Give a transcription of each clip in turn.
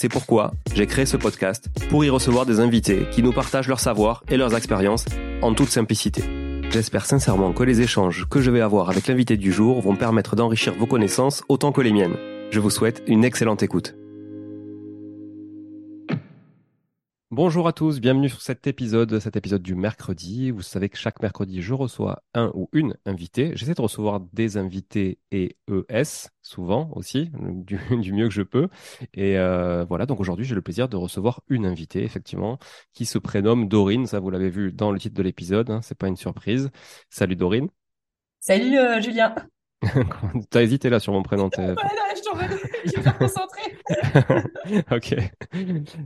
C'est pourquoi j'ai créé ce podcast pour y recevoir des invités qui nous partagent leur savoir et leurs expériences en toute simplicité. J'espère sincèrement que les échanges que je vais avoir avec l'invité du jour vont permettre d'enrichir vos connaissances autant que les miennes. Je vous souhaite une excellente écoute. Bonjour à tous, bienvenue sur cet épisode, cet épisode du mercredi. Vous savez que chaque mercredi, je reçois un ou une invitée. J'essaie de recevoir des invités et ES, souvent aussi, du, mieux que je peux. Et euh, voilà, donc aujourd'hui, j'ai le plaisir de recevoir une invitée, effectivement, qui se prénomme Dorine. Ça, vous l'avez vu dans le titre de l'épisode, hein, c'est pas une surprise. Salut Dorine. Salut euh, Julien. T'as hésité là sur mon prénom. Ouais, je t'en je vais me concentrer. ok.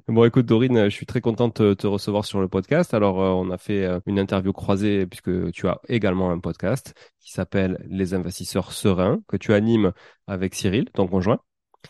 Bon, écoute, Dorine, je suis très contente de te recevoir sur le podcast. Alors, euh, on a fait euh, une interview croisée puisque tu as également un podcast qui s'appelle Les investisseurs sereins que tu animes avec Cyril, ton conjoint.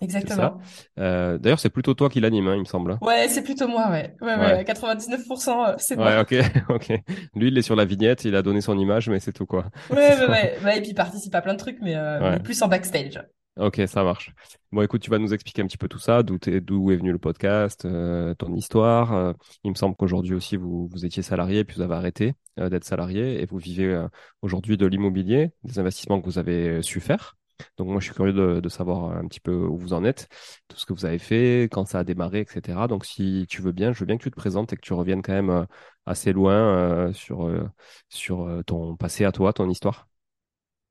Exactement. Euh, D'ailleurs, c'est plutôt toi qui l'anime, hein, il me semble. Ouais, c'est plutôt moi, ouais. Ouais, ouais. 99%, euh, c'est moi. Ouais, ok, ok. Lui, il est sur la vignette, il a donné son image, mais c'est tout, quoi. Ouais, ouais, ouais. et puis il participe à plein de trucs, mais, euh, plus en backstage. Ok, ça marche. Bon, écoute, tu vas nous expliquer un petit peu tout ça, d'où d'où est venu le podcast, euh, ton histoire. Euh, il me semble qu'aujourd'hui aussi, vous, vous étiez salarié, puis vous avez arrêté euh, d'être salarié, et vous vivez aujourd'hui de l'immobilier, des investissements que vous avez su faire. Donc moi, je suis curieux de, savoir un petit peu où vous en êtes, tout ce que vous avez fait, quand ça a démarré, etc. Donc si tu veux bien, je veux bien que tu te présentes et que tu reviennes quand même euh, assez loin euh, sur, euh, sur ton passé à toi, ton histoire.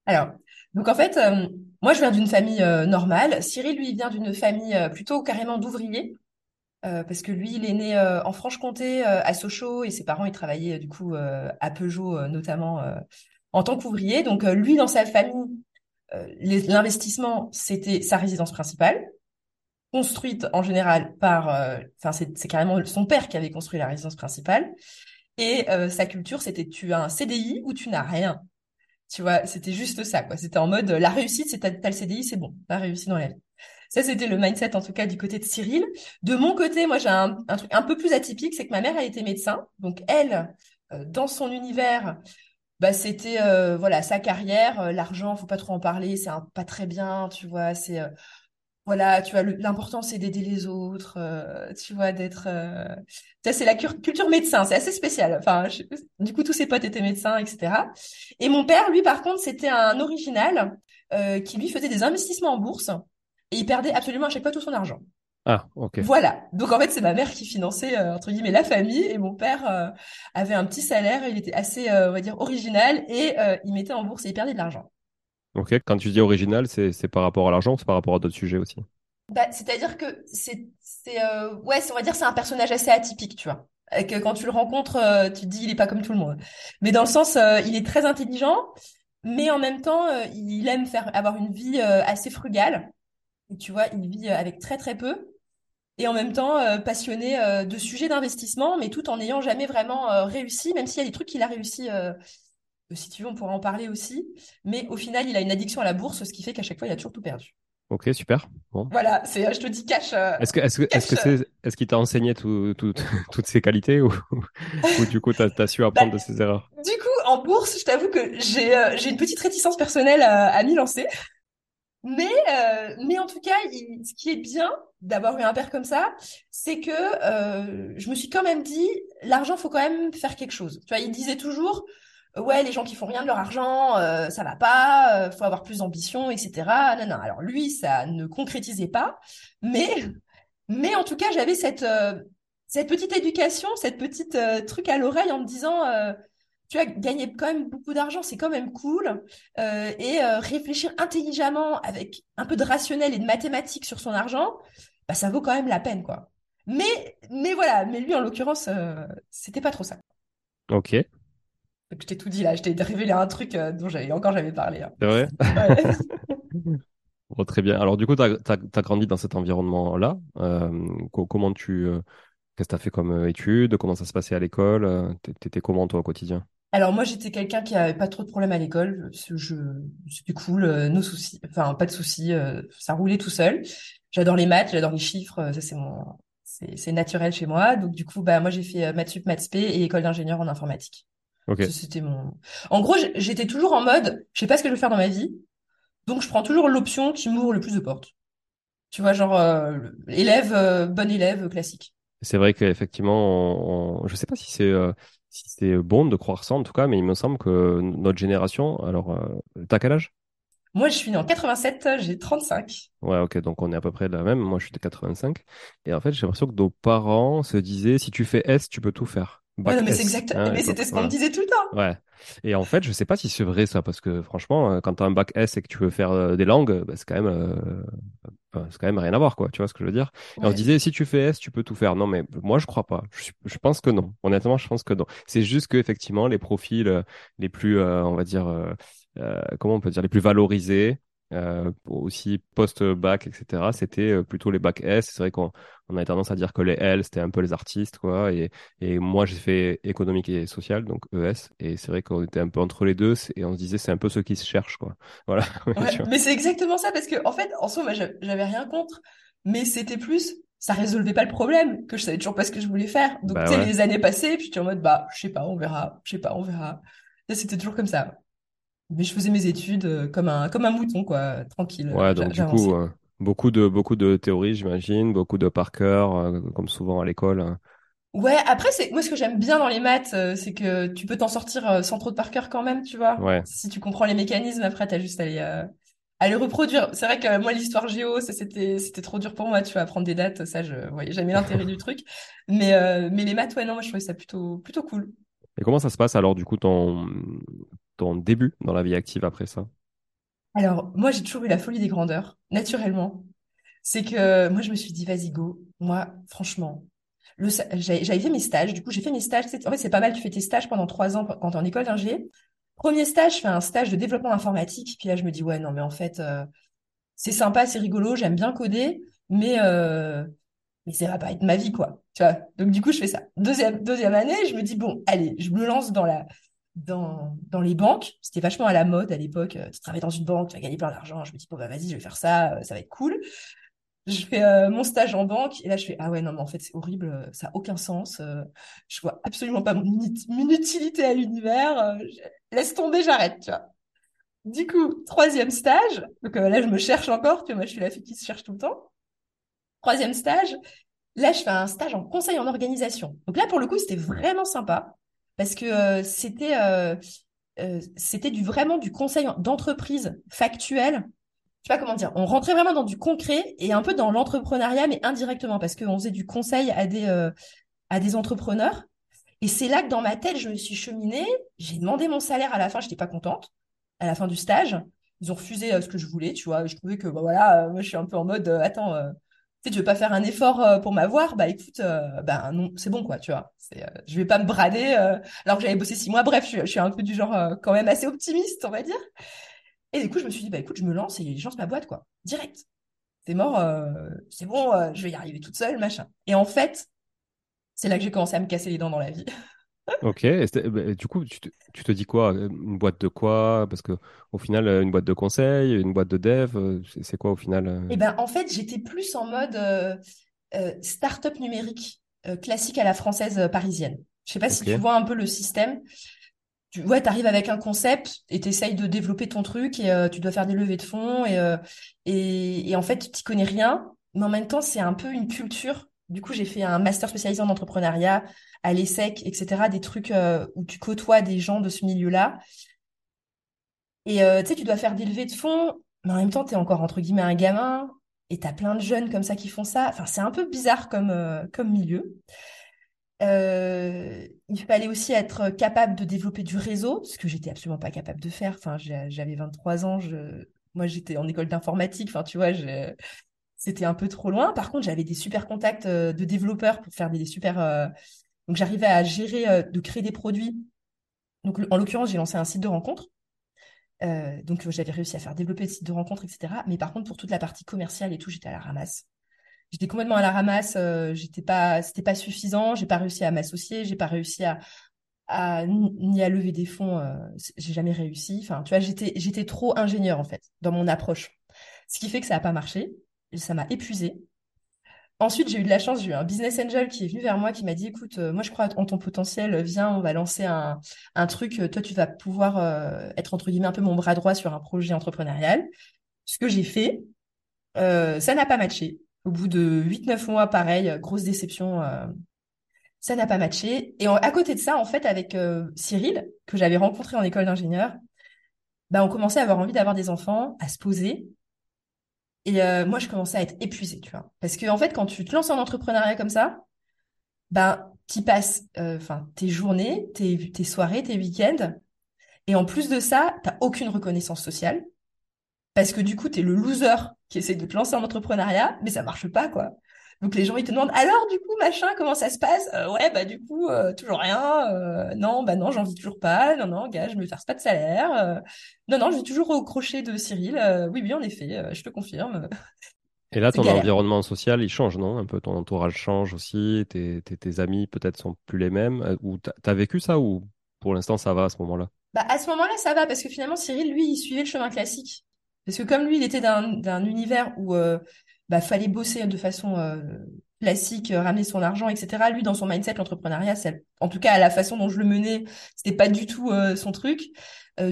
Alors, donc en fait, moi je viens d'une famille normale. Cyril, lui, vient d'une famille plutôt carrément d'ouvriers. parce que lui, il est né en Franche-Comté, à Sochaux, et ses parents, ils travaillaient du coup à Peugeot, notamment en tant qu'ouvrier. Donc lui, dans sa famille, euh, l'investissement, c'était sa résidence principale, construite en général par, euh, enfin c'est carrément son père qui avait construit la résidence principale, et euh, sa culture, c'était tu as un CDI ou tu n'as rien. Tu vois, c'était juste ça, quoi. C'était en mode la réussite, c'est t'as le CDI, c'est bon, t'as réussi dans la vie. Ça, c'était le mindset, en tout cas, du côté de Cyril. De mon côté, moi, j'ai un, truc un peu plus atypique, c'est que ma mère a été médecin. Donc, elle, dans son univers, bah c'était euh, voilà sa carrière euh, l'argent faut pas trop en parler c'est pas très bien tu vois c'est euh, voilà tu vois l'important c'est d'aider les autres tu vois d'être ça c'est la culture médecin c'est assez spécial. Enfin du coup tous ses potes étaient médecins etc et mon père lui par contre c'était un original qui lui faisait des investissements en bourse et il perdait absolument à chaque fois tout son argent ah, ok. Voilà. Donc en fait, c'est ma mère qui finançait euh, entre guillemets la famille et mon père euh, avait un petit salaire. Il était assez, euh, on va dire, original et il mettait en bourse et il perdait de l'argent. Ok. Quand tu dis original, c'est par rapport à l'argent ou c'est par rapport à d'autres sujets aussi? Bah, C'est-à-dire que c'est, c'est ouais, on va dire, c'est un personnage assez atypique, tu vois. Et que quand tu le rencontres, tu te dis, il est pas comme tout le monde. Mais dans le sens, il est très intelligent, mais en même temps, il aime faire avoir une vie assez frugale Et tu vois, il vit avec très très peu et en même temps euh, passionné euh, de sujets d'investissement, mais tout en n'ayant jamais vraiment euh, réussi, même s'il y a des trucs qu'il a réussi. si tu veux, on pourra en parler aussi. Mais au final, il a une addiction à la bourse, ce qui fait qu'à chaque fois, il a toujours tout perdu. Ok, super. Bon. Voilà, c'est, je te dis cash. est-ce que, est-ce que, est-ce que c'est, est-ce qu'il t'a enseigné tout, tout, toutes ces qualités ou, ou du coup, t'as, as su apprendre bah, de ses erreurs? Du coup, en bourse, je t'avoue que j'ai, j'ai une petite réticence personnelle à, à m'y lancer. Mais, mais en tout cas, ce qui est bien d'avoir eu un père comme ça, c'est que euh, je me suis quand même dit, l'argent, faut quand même faire quelque chose. Tu vois, il disait toujours, ouais, les gens qui font rien de leur argent, euh, ça va pas, euh, faut avoir plus d'ambition, etc. Non, non. Alors lui, ça ne concrétisait pas, mais, mais en tout cas, j'avais cette euh, cette petite éducation, cette petite euh, truc à l'oreille en me disant tu as gagné quand même beaucoup d'argent, c'est quand même cool. Euh, et euh, réfléchir intelligemment avec un peu de rationnel et de mathématiques sur son argent, bah, ça vaut quand même la peine, quoi. Mais, mais voilà, mais lui, en l'occurrence, euh, c'était pas trop ça. Ok. Donc, je t'ai tout dit là, je t'ai révélé un truc dont j'avais encore jamais parlé. Hein. C'est vrai? Très bien. Alors, du coup, tu as, grandi dans cet environnement-là. comment tu. Qu'est-ce que tu as fait comme études? Comment ça se passait à l'école? T'étais comment, toi, au quotidien? Alors moi j'étais quelqu'un qui avait pas trop de problèmes à l'école, je c'était cool, euh, nos soucis, enfin pas de soucis, euh, ça roulait tout seul. J'adore les maths, j'adore les chiffres, euh, ça c'est mon c'est naturel chez moi. Donc du coup bah moi j'ai fait maths sup, maths spé et école d'ingénieur en informatique. OK. C'était mon En gros, j'étais toujours en mode je sais pas ce que je veux faire dans ma vie. Donc je prends toujours l'option qui m'ouvre le plus de portes. Tu vois genre élève bon élève classique. C'est vrai qu'effectivement, on, je sais pas si c'est si c'est bon de croire ça en tout cas, mais il me semble que notre génération, alors, euh, t'as quel âge? Moi, je suis né en 87, j'ai 35. Ouais, ok, donc on est à peu près de la même. Moi, je suis de 85. Et en fait, j'ai l'impression que nos parents se disaient, si tu fais S, tu peux tout faire. Ouais, mais c'est exact. Hein, mais c'était ce qu'on me disait tout le temps. Ouais. Et en fait, je sais pas si c'est vrai ça, parce que franchement, euh, quand tu as un bac S et que tu veux faire euh, des langues, bah, c'est quand même c'est quand même rien à voir, quoi. Tu vois ce que je veux dire? On se disait, si tu fais S, tu peux tout faire. Non, mais moi, je crois pas. Je, je pense que non. Honnêtement, je pense que non. C'est juste que effectivement, les profils euh, les plus, euh, on va dire, euh, comment on peut dire, les plus valorisés, euh, aussi post-bac, etc. C'était euh, plutôt les bacs S. C'est vrai qu'on on avait tendance à dire que les L, c'était un peu les artistes, quoi. Et, et moi, j'ai fait économique et social, donc ES. Et c'est vrai qu'on était un peu entre les deux. Et on se disait, c'est un peu ceux qui se cherchent, quoi. Voilà. mais c'est exactement ça, parce que, en fait, en soi, moi, j'avais rien contre. Mais c'était plus, ça résolvait pas le problème, que je savais toujours pas ce que je voulais faire. Donc, bah tu sais, les années passées, puis tu es en mode, bah, je sais pas, on verra, je sais pas, on verra. C'était toujours comme ça mais je faisais mes études euh, comme un comme un mouton quoi, tranquille. Ouais, donc du coup euh, beaucoup de beaucoup de théories, j'imagine, beaucoup de par cœur, euh, comme souvent à l'école. Hein. Ouais, après c'est moi ce que j'aime bien dans les maths, c'est que tu peux t'en sortir sans trop de par cœur quand même, tu vois. Ouais. Si tu comprends les mécanismes, après t'as juste à les à les reproduire. C'est vrai que moi l'histoire géo, ça c'était c'était trop dur pour moi, tu vois, apprendre des dates, ça je voyais jamais l'intérêt du truc. Mais mais les maths, ouais non, moi je trouvais ça plutôt plutôt cool. Et comment ça se passe alors du coup ton début dans la vie active après ça? Alors, moi, j'ai toujours eu la folie des grandeurs, naturellement. C'est que moi, je me suis dit, vas-y, go. Moi, franchement, j'avais fait mes stages. Du coup, j'ai fait mes stages. En fait, c'est pas mal. Tu fais tes stages pendant trois ans quand t'es en école d'ingé. Premier stage, je fais un stage de développement informatique. Puis là, je me dis, ouais, non, mais en fait, euh, c'est sympa, c'est rigolo, j'aime bien coder, mais euh, mais ça va pas être ma vie, quoi. Tu vois? Donc du coup, je fais ça. Deuxième deuxième année, je me dis bon, allez, je me lance dans la dans, dans les banques. C'était vachement à la mode à l'époque. Euh, tu travailles dans une banque, tu vas gagner plein d'argent. Je me dis, bon, bah, vas-y, je vais faire ça, euh, ça va être cool. Je fais euh, mon stage en banque et là, je fais, ah ouais, non, mais en fait, c'est horrible, ça n'a aucun sens. je vois absolument pas mon, utilité à l'univers. laisse tomber, j'arrête, tu vois. Du coup, troisième stage. Donc là, je me cherche encore. Tu vois, moi, je suis la fille qui se cherche tout le temps. Troisième stage. Là, je fais un stage en conseil en organisation. Donc là, pour le coup, c'était vraiment sympa parce que euh, c'était euh, euh, c'était vraiment du conseil d'entreprise factuel. Je sais pas comment dire. On rentrait vraiment dans du concret et un peu dans l'entrepreneuriat, mais indirectement parce qu'on faisait du conseil à des entrepreneurs. Et c'est là que dans ma tête, je me suis cheminée. J'ai demandé mon salaire à la fin, j'étais pas contente. À la fin du stage, ils ont refusé ce que je voulais, tu vois. Je trouvais que bah voilà, moi je suis un peu en mode attends tu sais, tu veux pas faire un effort euh, pour m'avoir, bah écoute, euh, bah non, c'est bon quoi, tu vois. C'est, euh, je vais pas me brader alors que j'avais bossé six mois. Bref, je, suis un peu du genre quand même assez optimiste, on va dire. Et du coup, je me suis dit, bah écoute, je me lance et je lance ma boîte quoi, direct. c'est mort, euh, c'est bon, euh, je vais y arriver toute seule, machin. Et en fait, c'est là que j'ai commencé à me casser les dents dans la vie. Ok, bah, du coup, tu te, tu te dis quoi? Une boîte de quoi? Parce que au final, euh, une boîte de conseil, une boîte de dev, euh, c'est quoi au final? euh? Et ben, en fait, j'étais plus en mode euh, euh, start-up numérique euh, classique à la française parisienne. Je sais pas si tu vois un peu le système. Tu ouais, t'arrives avec un concept et t'essayes de développer ton truc et tu dois faire des levées de fonds et, et, et en fait, tu t'y connais rien, mais en même temps, c'est un peu une culture. Du coup, j'ai fait un master spécialisé en entrepreneuriat à l'ESSEC, etc. Des trucs euh, où tu côtoies des gens de ce milieu-là. Et euh, tu sais, tu dois faire des levées de fonds, mais en même temps, tu es encore entre guillemets un gamin, et tu as plein de jeunes comme ça qui font ça. Enfin, c'est un peu bizarre comme, euh, comme milieu. Il fallait aussi être capable de développer du réseau, ce que j'étais absolument pas capable de faire. Enfin, j'avais 23 ans, je... moi j'étais en école d'informatique, enfin, tu vois, je- c'était un peu trop loin. Par contre, j'avais des super contacts euh, de développeurs pour faire des super. euh, Donc, j'arrivais à gérer, euh, de créer des produits. Donc, en l'occurrence, j'ai lancé un site de rencontre. Donc, j'avais réussi à faire développer le site de rencontre, etc. Mais par contre, pour toute la partie commerciale et tout, j'étais à la ramasse. J'étais complètement à la ramasse. euh, j'étais pas, c'était pas suffisant. J'ai pas réussi à m'associer. J'ai pas réussi à, à ni à lever des fonds. j'ai jamais réussi. Enfin, tu vois, j'étais, j'étais trop ingénieur en fait dans mon approche. Ce qui fait que ça a pas marché. Ça m'a épuisé. Ensuite, j'ai eu de la chance, j'ai eu un business angel qui est venu vers moi, qui m'a dit, écoute, euh, moi je crois en ton potentiel, viens, on va lancer un, truc, euh, toi tu vas pouvoir euh, être entre guillemets un peu mon bras droit sur un projet entrepreneurial. Ce que j'ai fait, ça n'a pas matché. Au bout de huit neuf mois, pareil, grosse déception, ça n'a pas matché. Et à côté de ça, en fait, avec Cyril, que j'avais rencontré en école d'ingénieur, bah, on commençait à avoir envie d'avoir des enfants, à se poser. Et euh, moi, je commençais à être épuisée, tu vois. Parce que, en fait, quand tu te lances en entrepreneuriat comme ça, ben, tu passes euh, tes journées, tes, tes soirées, tes week-ends. Et en plus de ça, t'as aucune reconnaissance sociale. Parce que du coup, t'es le loser qui essaie de te lancer en entrepreneuriat, mais ça marche pas, quoi. Donc les gens, ils te demandent, alors, du coup, machin, comment ça se passe? Euh, ouais, bah du coup, euh, toujours rien. Euh, non, bah non, j'en vis toujours pas. Non, non, gars, je me verse pas de salaire. Non, non, je vis toujours au crochet de Cyril. Oui, oui, en effet, je te confirme. Et là, ton galère. environnement social, il change, non? Un peu ton entourage change aussi, tes, tes, tes amis peut-être sont plus les mêmes. Ou t'as vécu ça ou pour l'instant ça va à ce moment-là? Bah, à ce moment-là, ça va, parce que finalement, Cyril, lui, il suivait le chemin classique. Parce que comme lui, il était d'un d'un univers où euh, bah, fallait bosser de façon euh, classique, euh, ramener son argent, etc. Lui, dans son mindset, l'entrepreneuriat, en tout cas, à la façon dont je le menais, c'était pas du tout euh, son truc.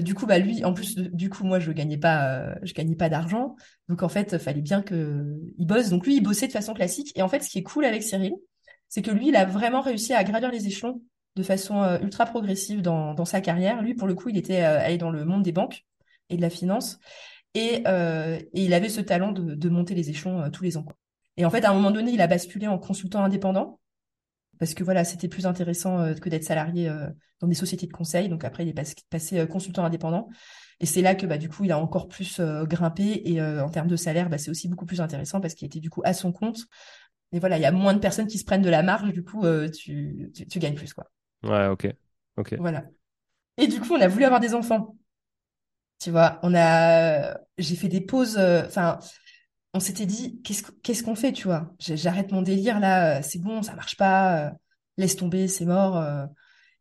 Du coup, bah lui, en plus, du coup, moi, je gagnais pas, je gagnais pas d'argent. Donc, en fait, fallait bien que il bosse. Donc, lui, il bossait de façon classique. Et en fait, ce qui est cool avec Cyril, c'est que lui, il a vraiment réussi à gravir les échelons de façon ultra progressive dans, dans sa carrière. Lui, pour le coup, il était allé dans le monde des banques et de la finance. Et, euh, et il avait ce talent de, de monter les échelons euh, tous les ans. quoi. Et en fait, à un moment donné, il a basculé en consultant indépendant parce que voilà, c'était plus intéressant euh, que d'être salarié euh, dans des sociétés de conseil. Donc après, il est pas- passé consultant indépendant. Et c'est là que bah, du coup, il a encore plus grimpé. Et en termes de salaire, bah, c'est aussi beaucoup plus intéressant parce qu'il était du coup à son compte. Et voilà, il y a moins de personnes qui se prennent de la marge. Du coup, tu, tu, tu gagnes plus, quoi. Ouais, ok. Ok. Voilà. Et du coup, on a voulu avoir des enfants. Tu vois, on a, j'ai fait des pauses. euh, Enfin, on s'était dit, qu'est-ce qu- qu'est-ce qu'on fait, tu vois? J'arrête mon délire là. euh, C'est bon, ça marche pas. euh, Laisse tomber, c'est mort. euh.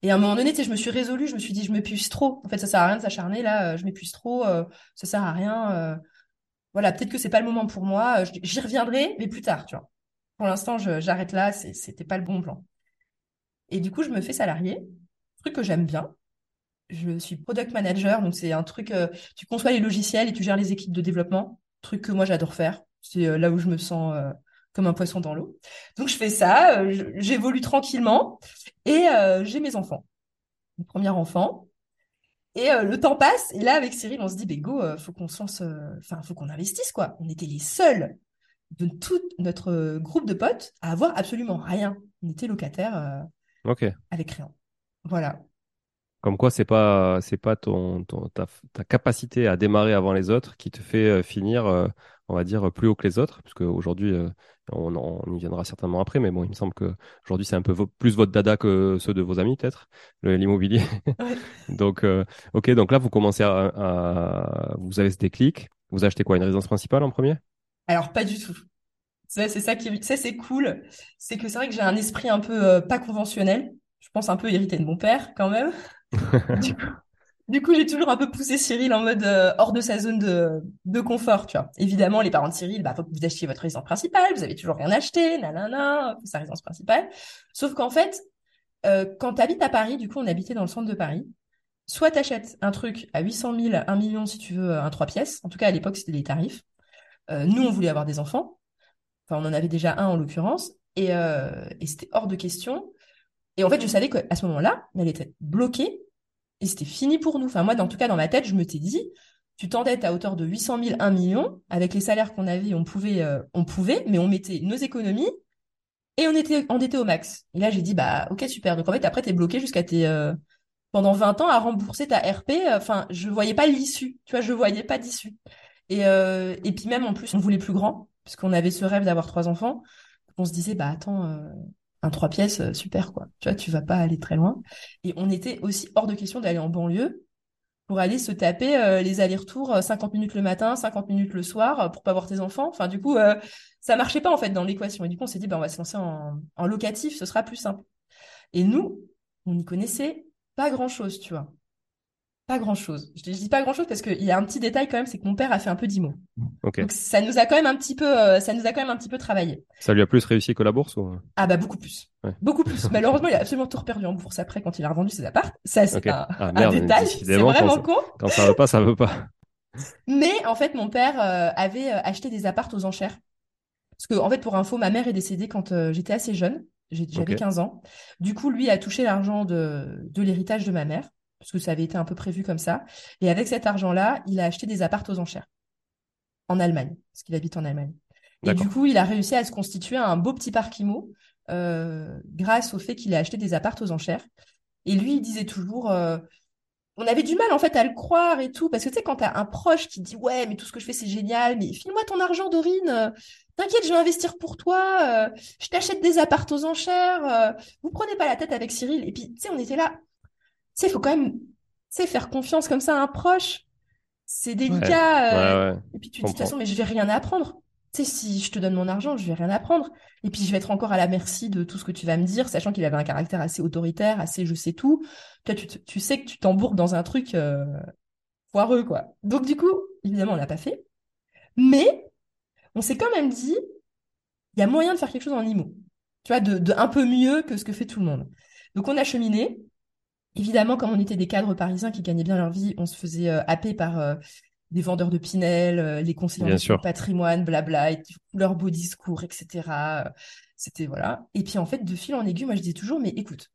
Et à un moment donné, je me suis résolue. Je me suis dit, je m'épuise trop. En fait, ça sert à rien de s'acharner là. euh, Je m'épuise trop. euh, Ça sert à rien. euh. Voilà, peut-être que c'est pas le moment pour moi. euh, J'y reviendrai, mais plus tard, tu vois. Pour l'instant, j'arrête là. C'était pas le bon plan. Et du coup, je me fais salarié, truc que j'aime bien. Je suis product manager, donc c'est un truc, euh, tu conçois les logiciels et tu gères les équipes de développement, truc que moi j'adore faire. C'est euh, là où je me sens euh, comme un poisson dans l'eau. Donc je fais ça, j'évolue tranquillement et j'ai mes enfants. Mon premier enfant. Et le temps passe, et là avec Cyril, on se dit, ben go, euh, faut qu'on se lance, enfin, faut qu'on investisse, quoi. On était les seuls de tout notre groupe de potes à avoir absolument rien. On était locataires euh, Ok. avec rien. Voilà. Comme quoi, c'est pas, c'est pas ton, ton- ta, ta capacité à démarrer avant les autres qui te fait euh, finir, euh, on va dire, plus haut que les autres. Parce qu'aujourd'hui, on, en- on y viendra certainement après, mais bon, il me semble que aujourd'hui, c'est un peu plus votre dada que ceux de vos amis, peut-être, l'immobilier. Ouais. Donc, euh, ok, donc là, vous commencez à, à- vous avez ce déclic. Vous achetez quoi, une résidence principale en premier? Alors, pas du tout. Ça, c'est ça qui, ça, c'est cool. C'est que c'est vrai que j'ai un esprit un peu euh, pas conventionnel. Je pense un peu hérité de mon père, quand même. du coup, du coup, j'ai toujours un peu poussé Cyril en mode euh, hors de sa zone de, de confort, tu vois. Évidemment, les parents de Cyril, bah, faut que vous achetiez votre résidence principale. Vous avez toujours rien acheté, nanana, sa résidence principale. Sauf qu'en fait, euh, quand tu habites à Paris, du coup, on habitait dans le centre de Paris. Soit t'achètes un truc à 800 000, 1 million si tu veux, un 3 pièces. En tout cas, à l'époque, c'était les tarifs. Euh, nous, on voulait avoir des enfants. Enfin, on en avait déjà un en l'occurrence. Et, euh, et c'était hors de question. Et en fait, je savais qu'à ce moment-là, elle était bloquée et c'était fini pour nous. Enfin, moi, en tout cas, dans ma tête, je me t'ai dit, tu t'endettes à hauteur de 800 000, 1 million. Avec les salaires qu'on avait, on pouvait, euh, on pouvait, mais on mettait nos économies et on était endetté au max. Et là, j'ai dit, bah, ok, super. Donc, en fait, après, t'es bloqué jusqu'à tes, euh, pendant 20 ans à rembourser ta RP. Enfin, je voyais pas l'issue. Tu vois, je voyais pas d'issue. Et, euh, et puis même, en plus, on voulait plus grand puisqu'on avait ce rêve d'avoir trois enfants. on se disait, bah attends, un trois pièces, euh, super quoi. Tu vois, tu vas pas aller très loin. Et on était aussi hors de question d'aller en banlieue pour aller se taper euh, les allers-retours 50 minutes le matin, 50 minutes le soir pour pas voir tes enfants. Enfin, du coup, ça marchait pas en fait dans l'équation. Et du coup, on s'est dit, bah on va se lancer en, en locatif, ce sera plus simple. Et nous, on n'y connaissait pas grand-chose, tu vois. Pas grand-chose. Je, dis pas grand-chose parce qu'il y a un petit détail quand même, c'est que mon père a fait un peu d'IMO. Donc ça nous a quand même un petit peu, euh, ça nous a quand même un petit peu travaillé. Ça lui a plus réussi que la bourse ou? Ah bah beaucoup plus, Ouais. beaucoup plus. Malheureusement, il a absolument tout reperdu en bourse après quand il a revendu ses apparts. Ça c'est un, Ah, un détail, c'est vraiment quand con. Quand ça veut pas, ça veut pas. Mais en fait, mon père euh, avait euh, acheté des apparts aux enchères. Parce que en fait, pour info, ma mère est décédée quand euh, j'étais assez jeune. J'avais Ok. 15 ans. Du coup, lui a touché l'argent de, de l'héritage de ma mère, parce que ça avait été un peu prévu comme ça. Et avec cet argent-là, il a acheté des apparts aux enchères en Allemagne, parce qu'il habite en Allemagne. Et du coup, il a réussi à se constituer un beau petit parc IMO euh, grâce au fait qu'il a acheté des apparts aux enchères. Et lui, il disait toujours, euh, on avait du mal en fait à le croire et tout, parce que tu sais, quand t'as un proche qui dit ouais, mais tout ce que je fais c'est génial, mais file-moi ton argent, Dorine, euh, t'inquiète, je vais investir pour toi, je t'achète des apparts aux enchères, vous prenez pas la tête avec Cyril. Et puis, tu sais, on était là, sais, il faut quand même, faire confiance comme ça à un proche, c'est délicat. euh, Ouais, ouais. et puis tu te dis, de toute façon, mais je vais rien apprendre. Tu sais, si je te donne mon argent, je vais rien apprendre. Et puis je vais être encore à la merci de tout ce que tu vas me dire, sachant qu'il avait un caractère assez autoritaire, assez je sais tout. Toi, tu, tu sais que tu t'embourques dans un truc euh, foireux, quoi. Donc du coup, évidemment, on l'a pas fait. Mais on s'est quand même dit, il y a moyen de faire quelque chose en IMO. Tu vois, de, de un peu mieux que ce que fait tout le monde. Donc on a cheminé. Évidemment, comme on était des cadres parisiens qui gagnaient bien leur vie, on se faisait euh, happer par euh, des vendeurs de Pinel, euh, les conseillers de patrimoine, blabla, et leurs beaux discours, etc. C'était voilà. Et puis en fait, de fil en aiguille, moi je disais toujours, mais écoute,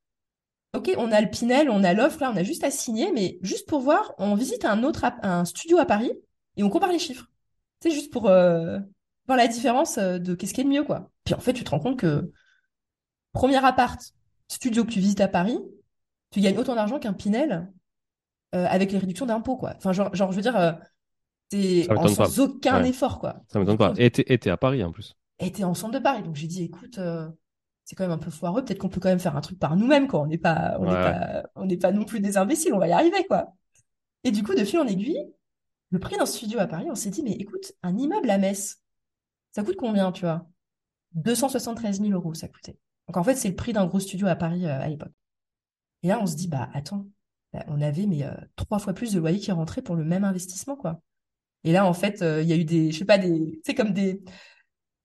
ok, on a le Pinel, on a l'offre, là, on a juste à signer, mais juste pour voir, on visite un autre un studio à Paris et on compare les chiffres. C'est juste pour euh, voir la différence de qu'est-ce qui est le mieux, quoi. Puis en fait, tu te rends compte que premier appart, studio que tu visites à Paris, tu gagnes autant d'argent qu'un Pinel euh, avec les réductions d'impôts, quoi. Enfin, genre, genre, je veux dire, euh, t'es en sans aucun Ouais. effort, quoi. Ça m'étonne pas. Et t'es à Paris en plus. Et t'es en centre de Paris. Donc j'ai dit, écoute, euh, c'est quand même un peu foireux. Peut-être qu'on peut quand même faire un truc par nous-mêmes, quoi. On n'est pas, on n'est Ouais, pas, on n'est pas non plus des imbéciles. On va y arriver, quoi. Et du coup, de fil en aiguille, le prix d'un studio à Paris, on s'est dit, mais écoute, un immeuble à Metz, ça coûte combien, tu vois? 273 000 euros, ça coûtait. Donc en fait, c'est le prix d'un gros studio à Paris euh, à l'époque. Et là, on se dit, bah attends, bah, on avait mais euh, trois fois plus de loyer qui rentrait pour le même investissement, quoi. Et là, en fait, euh, il y a eu des, je sais pas, des, c'est comme des,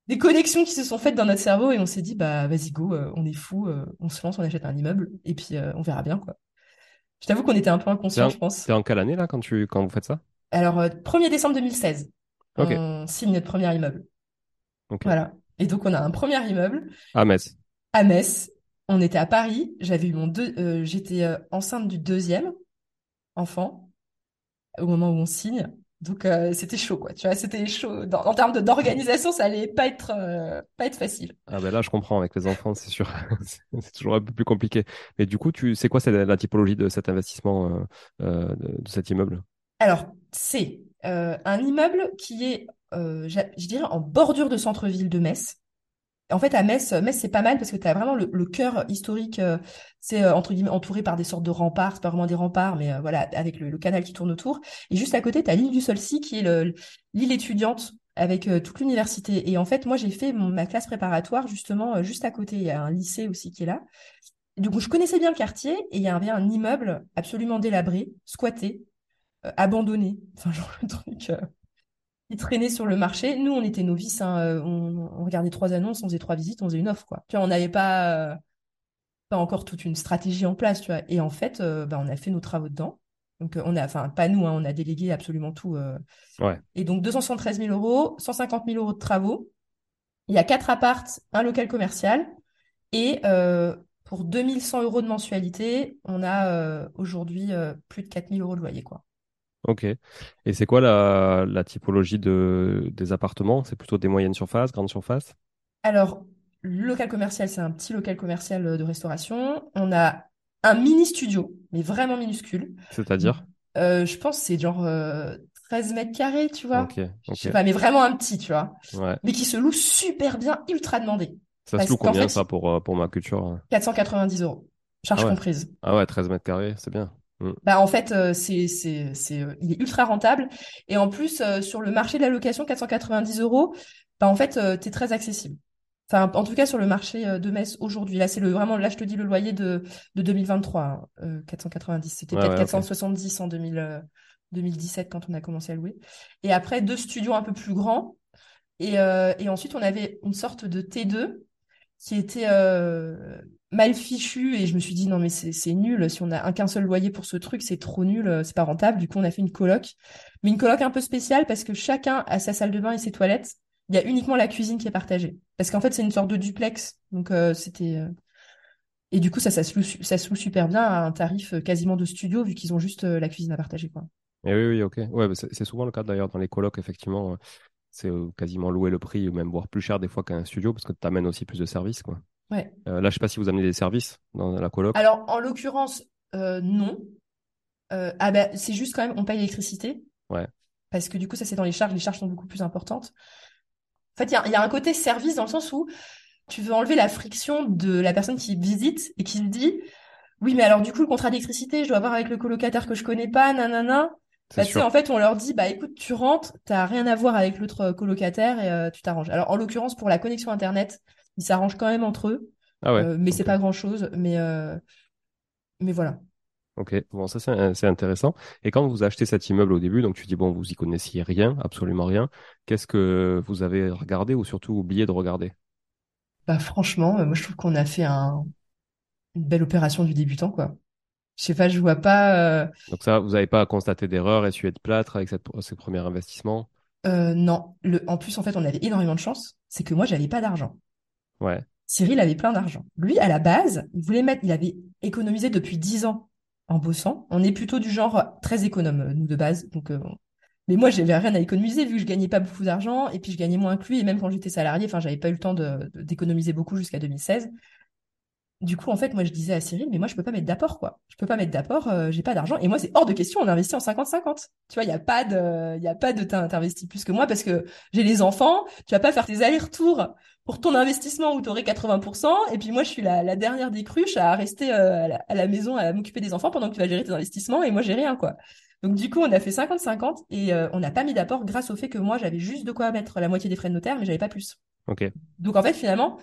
des connexions qui se sont faites dans notre cerveau et on s'est dit, bah vas-y go, euh, on est fou, on se lance, on achète un immeuble et puis on verra bien, quoi. Je t'avoue qu'on était un peu inconscients, Bien. je pense. T'es en quelle année là quand tu quand vous faites ça? Alors, euh, 1er décembre 2016, Ok. on signe notre premier immeuble. Voilà. Et donc, on a un premier immeuble À Metz. à Metz. On était à Paris. J'avais eu mon deux, euh, j'étais euh, enceinte du deuxième enfant au moment où on signe. Donc, euh, c'était chaud, quoi. Tu vois, c'était chaud. Dans- en termes d'organisation, ça allait pas être, pas être facile. Ah ben là, je comprends avec les enfants, c'est sûr. C'est toujours un peu plus compliqué. Mais du coup, tu c'est quoi c'est la, la typologie de cet investissement de, de cet immeuble? Alors, c'est un immeuble qui est, je dirais, en bordure de centre-ville de Metz. En fait, à Metz, Metz, c'est pas mal parce que tu as vraiment le, cœur historique. euh, c'est euh, entre guillemets entouré par des sortes de remparts. C'est pas vraiment des remparts, mais euh, voilà, avec le, canal qui tourne autour. Et juste à côté, tu as l'île du Solcy qui est le- l'île étudiante avec euh, toute l'université. Et en fait, moi, j'ai fait ma classe préparatoire justement euh, juste à côté. Il y a un lycée aussi qui est là. Coup, je connaissais bien le quartier et il y avait un immeuble absolument délabré, squatté, euh, abandonné. Enfin, le truc euh, qui traînait sur le marché. Nous, on était novices. hein, euh, on, on regardait trois annonces, on faisait trois visites, on faisait une offre, quoi. Tu vois, on n'avait pas, euh, pas encore toute une stratégie en place, tu vois. Et en fait, euh, bah, on a fait nos travaux dedans. Donc, on a, enfin, pas nous, hein, on a délégué absolument tout. euh. Ouais. Et donc, 273 000 euros, 150 000 euros de travaux. Il y a quatre appartes, un local commercial. Et pour 2100 euros de mensualité, on a aujourd'hui plus de 4000 euros de loyer, quoi. Ok. Et c'est quoi la, la typologie de, des appartements? C'est plutôt des moyennes surfaces, grandes surfaces? Alors, le local commercial, c'est un petit local commercial euh, de restauration. On a un mini studio, mais vraiment minuscule. C'est-à-dire? Euh, je pense que c'est genre euh, 13 mètres carrés, tu vois. Ok, Je ok. sais pas, mais vraiment un petit, tu vois. Ouais. Mais qui se loue super bien, ultra demandé. Ça se Parce loue qu'en combien fait, ça pour, euh, pour ma culture? 490 euros, charge Ah ouais. comprise. Ah ouais, 13 mètres carrés, c'est bien. Mm. Bah en fait, euh, c'est, c'est, c'est, euh, il est ultra rentable. Et en plus, euh, sur le marché de la location, 490 euros, bah en fait, euh, t'es très accessible. Enfin, en tout cas, sur le marché euh, de Metz aujourd'hui. Là, c'est le, vraiment, là, je te dis le loyer de, de 2023, hein, euh, 490. C'était Ouais, peut-être ouais, ok. 470 en 2000, euh, 2017 quand on a commencé à louer. Et après, deux studios un peu plus grands. Et, euh, et ensuite, on avait une sorte de T2 qui était euh, mal fichu et je me suis dit non mais c'est nul si on a un qu'un seul loyer pour ce truc c'est trop nul euh, c'est pas rentable du coup on a fait une coloc mais une coloc un peu spéciale parce que chacun a sa salle de bain et ses toilettes il y a uniquement la cuisine qui est partagée parce qu'en fait c'est une sorte de duplex donc euh, c'était euh, et du coup ça ça super bien à un tarif quasiment de studio vu qu'ils ont juste la cuisine à partager quoi Et oui, oui, ok. Ouais, bah, c'est souvent le cas d'ailleurs dans les colocs, effectivement. C'est quasiment louer le prix, ou même voire plus cher des fois qu'un studio, parce que tu amènes aussi plus de services, quoi. Ouais Euh, là, je sais pas si vous amenez des services dans la coloc. alors en l'occurrence euh, non Euh, ah ben c'est juste quand même on paye l'électricité Ouais. parce que du coup, ça, c'est dans les charges. Les charges sont beaucoup plus importantes. En fait, il y y a un côté service dans le sens où tu veux enlever la friction de la personne qui visite et qui se dit, oui, mais alors du coup, le contrat d'électricité, je dois voir avec le colocataire que je connais pas, nanana. Bah, tu sais, en fait, on leur dit, bah écoute, tu rentres, t'as rien à voir avec l'autre colocataire et euh, tu t'arranges. Alors, en l'occurrence, pour la connexion Internet, ils s'arrangent quand même entre eux, Ah ouais. euh, mais c'est pas grand-chose. Mais, euh, mais voilà. Ok, bon, ça c'est c'est intéressant. Et quand vous achetez cet immeuble au début, donc tu dis, bon, vous y connaissiez rien, absolument rien, qu'est-ce que vous avez regardé ou surtout oublié de regarder? Bah franchement, euh, moi je trouve qu'on a fait un, une belle opération du débutant, quoi. Je sais pas, je vois pas. euh, Donc ça, vous n'avez pas constaté d'erreur, essuyé de plâtre avec cette, ce premier investissement? euh, non, le, en plus en fait on avait énormément de chance, c'est que moi j'avais pas d'argent. Ouais, Cyril avait plein d'argent. Lui, à la base, il voulait mettre, il avait économisé depuis 10 ans en bossant. On est plutôt du genre très économe, nous de base. Donc, euh, mais moi, j'avais rien à économiser vu que je gagnais pas beaucoup d'argent et puis je gagnais moins que lui. Et même quand j'étais salarié, enfin, j'avais pas eu le temps d'économiser beaucoup jusqu'à 2016. Du coup, en fait, moi, je disais à Cyril, mais moi, je peux pas mettre d'apport, quoi. Je peux pas mettre d'apport, euh, j'ai pas d'argent. Et moi, c'est hors de question, on investit en 50-50. Tu vois, il y a pas de, il y a pas de t'in- t'investis plus que moi parce que j'ai les enfants. Tu vas pas faire tes allers-retours pour ton investissement où tu aurais 80%. Et puis moi, je suis la, la dernière des cruches à rester euh, à, la, à la maison à m'occuper des enfants pendant que tu vas gérer tes investissements et moi, j'ai rien, quoi. Donc, du coup, on a fait 50-50 et euh, on n'a pas mis d'apport grâce au fait que moi, j'avais juste de quoi mettre la moitié des frais de notaire, mais j'avais pas plus. ok. Donc, en fait, finalement,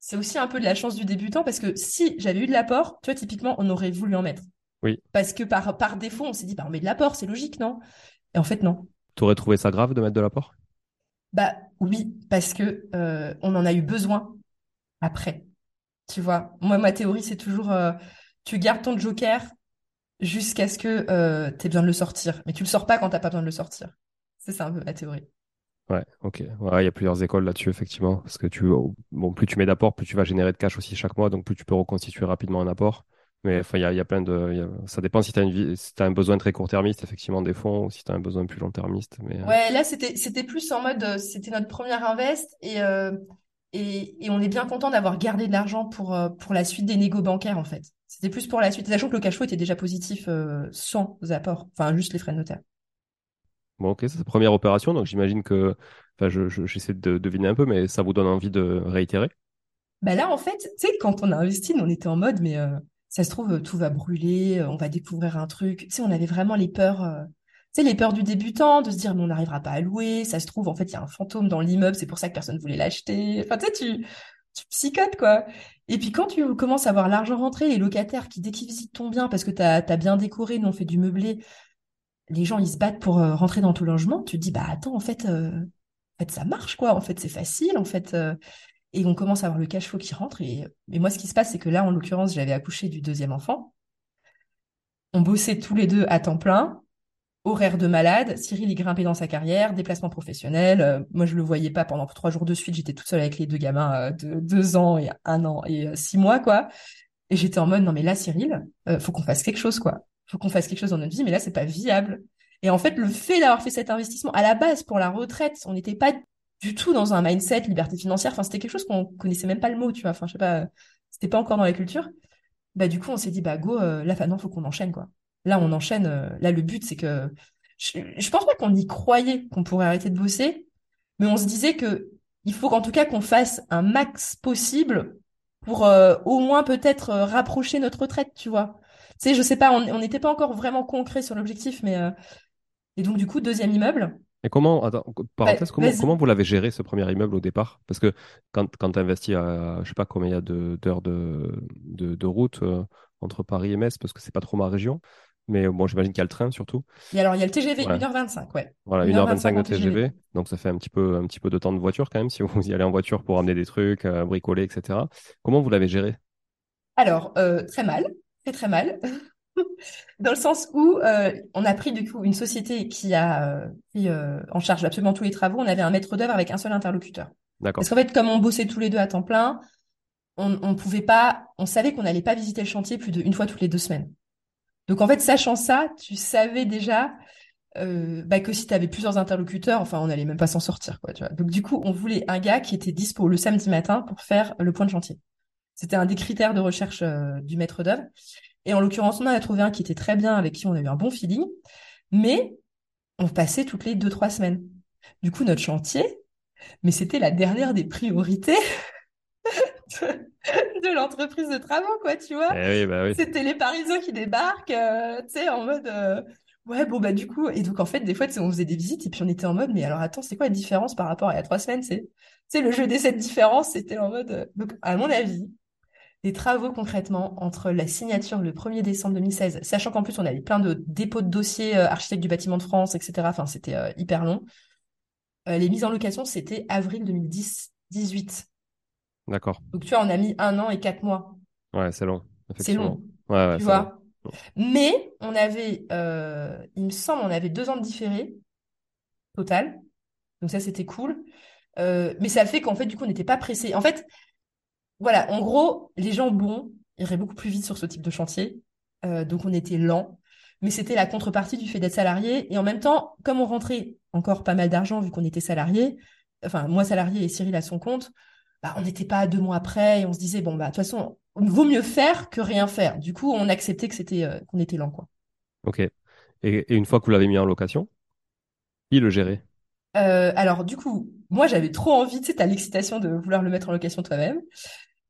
c'est aussi un peu de la chance du débutant parce que si j'avais eu de l'apport, tu vois, typiquement, on aurait voulu en mettre. Oui. Parce que par, par défaut, on s'est dit, bah, on met de l'apport, c'est logique, non? Et en fait, non. Tu aurais trouvé ça grave de mettre de l'apport? Bah oui, parce que euh, on en a eu besoin après. Tu vois, moi, ma théorie, c'est toujours euh, tu gardes ton joker jusqu'à ce que euh, tu aies besoin de le sortir. Mais tu le sors pas quand t'as pas besoin de le sortir. C'est ça un peu ma théorie. Ouais, ok. Ouais, il y a plusieurs écoles là-dessus, effectivement. Parce que tu, bon, plus tu mets d'apport, plus tu vas générer de cash aussi chaque mois, donc plus tu peux reconstituer rapidement un apport. Mais enfin, il y a, il y a plein de, il y a- ça dépend si tu as une si t'as un besoin très court-termiste, effectivement, des fonds, ou si tu as un besoin plus long-termiste. Mais, euh, Ouais, là, c'était plus en mode, euh, c'était notre première invest et, euh, et, et on est bien content d'avoir gardé de l'argent pour, pour la suite des négos bancaires, en fait. C'était plus pour la suite, sachant que le cash flow était déjà positif euh, sans apport, enfin juste les frais de notaire. Bon, ok, c'est ta première opération, donc j'imagine que, enfin, je, je- j'essaie de deviner un peu, mais ça vous donne envie de réitérer? Bah là, en fait, tu sais, quand on a investi, on était en mode, mais euh, ça se trouve, euh, tout va brûler, euh, on va découvrir un truc. Tu sais, on avait vraiment les peurs, euh, sais, les peurs du débutant, de se dire, mais on n'arrivera pas à louer, ça se trouve, en fait, il y a un fantôme dans l'immeuble, c'est pour ça que personne voulait l'acheter. Enfin, tu sais, tu, tu psychotes, quoi. Et puis, quand tu commences à voir l'argent rentrer, les locataires qui, dès qu'ils visitent ton bien, parce que tu as, bien décoré, nous, on fait du meublé, les gens, ils se battent pour euh, rentrer dans ton logement, tu te dis, bah, attends, en fait, en fait, ça marche, quoi. En fait, c'est facile, en fait. Euh, et on commence à avoir le cash qui rentre. Et, moi, ce qui se passe, c'est que là, en l'occurrence, j'avais accouché du deuxième enfant. On bossait tous les deux à temps plein horaire de malade. Cyril, il grimpait dans sa carrière, déplacement professionnel. Euh, moi, je le voyais pas pendant trois jours de suite. J'étais toute seule avec les deux gamins euh, de deux ans et un an et euh, six mois, quoi. Et j'étais en mode, non, mais là, Cyril, faut qu'on fasse quelque chose, quoi. Faut qu'on fasse quelque chose dans notre vie, mais là, c'est pas viable. Et en fait, le fait d'avoir fait cet investissement à la base pour la retraite, on n'était pas du tout dans un mindset liberté financière. Enfin, c'était quelque chose qu'on connaissait même pas le mot, tu vois. Enfin, je sais pas, c'était pas encore dans la culture. Bah, du coup, on s'est dit, bah, go, là, maintenant, faut qu'on enchaîne, quoi. Là, on enchaîne. Euh, là, le but, c'est que je, pense pas qu'on y croyait qu'on pourrait arrêter de bosser, mais on se disait que il faut en tout cas qu'on fasse un max possible pour euh, au moins peut-être euh, rapprocher notre retraite, tu vois. Tu sais, je sais pas, on n'était pas encore vraiment concret sur l'objectif, mais et donc du coup deuxième immeuble. Et comment, attends, parenthèse, comment, comment vous l'avez géré ce premier immeuble au départ? Parce que quand, quand tu investis à, je sais pas combien il y a d'heures de, de, de, route entre Paris et Metz, parce que c'est pas trop ma région, mais bon, j'imagine qu'il y a le train surtout. Et alors, il y a le TGV, 1h25, ouais. Voilà, 1h25 de TGV. Donc, ça fait un petit, peu, un petit peu de temps de voiture quand même, si vous y allez en voiture pour amener des trucs, euh, bricoler, etc. Comment vous l'avez géré? Alors, euh, très mal, très très mal. Dans le sens où euh, on a pris du coup une société qui a pris en charge absolument tous les travaux. On avait un maître d'œuvre avec un seul interlocuteur. D'accord. Parce qu'en fait, comme on bossait tous les deux à temps plein, on, on pouvait pas, on savait qu'on n'allait pas visiter le chantier plus d'une fois toutes les deux semaines. Donc en fait, sachant ça, tu savais déjà euh, bah, que si tu avais plusieurs interlocuteurs, enfin, on n'allait même pas s'en sortir. Quoi, tu vois. Donc du coup, on voulait un gars qui était dispo le samedi matin pour faire le point de chantier. C'était un des critères de recherche euh, du maître d'œuvre. Et en l'occurrence, on en a trouvé un qui était très bien, avec qui on a eu un bon feeling, mais on passait toutes les deux, trois semaines. Du coup, notre chantier, mais c'était la dernière des priorités de l'entreprise de travaux, quoi, tu vois. Eh bah C'était les Parisiens qui débarquent, euh, tu sais, en mode, euh, ouais, bon, bah, du coup, et donc, en fait, des fois, on faisait des visites et puis on était en mode, mais alors, attends, c'est quoi la différence par rapport à il y a trois semaines, c'est, c'est le jeu des sept différences, c'était en mode, euh, donc, à mon avis, les travaux concrètement entre la signature le 1er décembre 2016, sachant qu'en plus on avait plein de dépôts de dossiers architecte du bâtiment de France, etc. Enfin, c'était hyper long. les mises en location, c'était avril 2010-18. D'accord. Donc, tu vois, on a mis un an et quatre mois. Ouais, c'est long. C'est long. Ouais, ouais, tu vois? Mais on avait, euh, il me semble, on avait deux ans de différé total. Donc ça, c'était cool. Euh, mais ça fait qu'en fait, du coup, on n'était pas pressé. En fait, voilà, en gros, les gens bons iraient beaucoup plus vite sur ce type de chantier. Euh, donc on était lent. Mais c'était la contrepartie du fait d'être salarié. Et en même temps, comme on rentrait encore pas mal d'argent vu qu'on était salarié, enfin moi salarié et Cyril à son compte, bah, on n'était pas deux mois après et on se disait bon bah de toute façon vaut mieux faire que rien faire. Du coup, on acceptait que c'était euh, qu'on était lent quoi. Ok. Et, une fois que vous l'avez mis en location, qui le gérait? Euh, Alors du coup, moi j'avais trop envie, tu sais, t'as l'excitation de vouloir le mettre en location toi-même.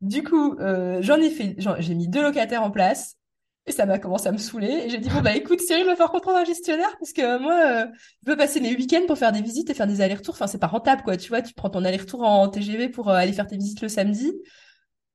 Du coup, euh, j'en ai fait, j'ai mis deux locataires en place. Et ça m'a commencé à me saouler. Et j'ai dit, bon, bah écoute, Cyril, va falloir qu'on trouve un gestionnaire parce que moi, euh, je veux passer mes week-ends pour faire des visites et faire des allers-retours. Enfin, c'est pas rentable, quoi. Tu vois, tu prends ton aller-retour en TGV pour euh, aller faire tes visites le samedi.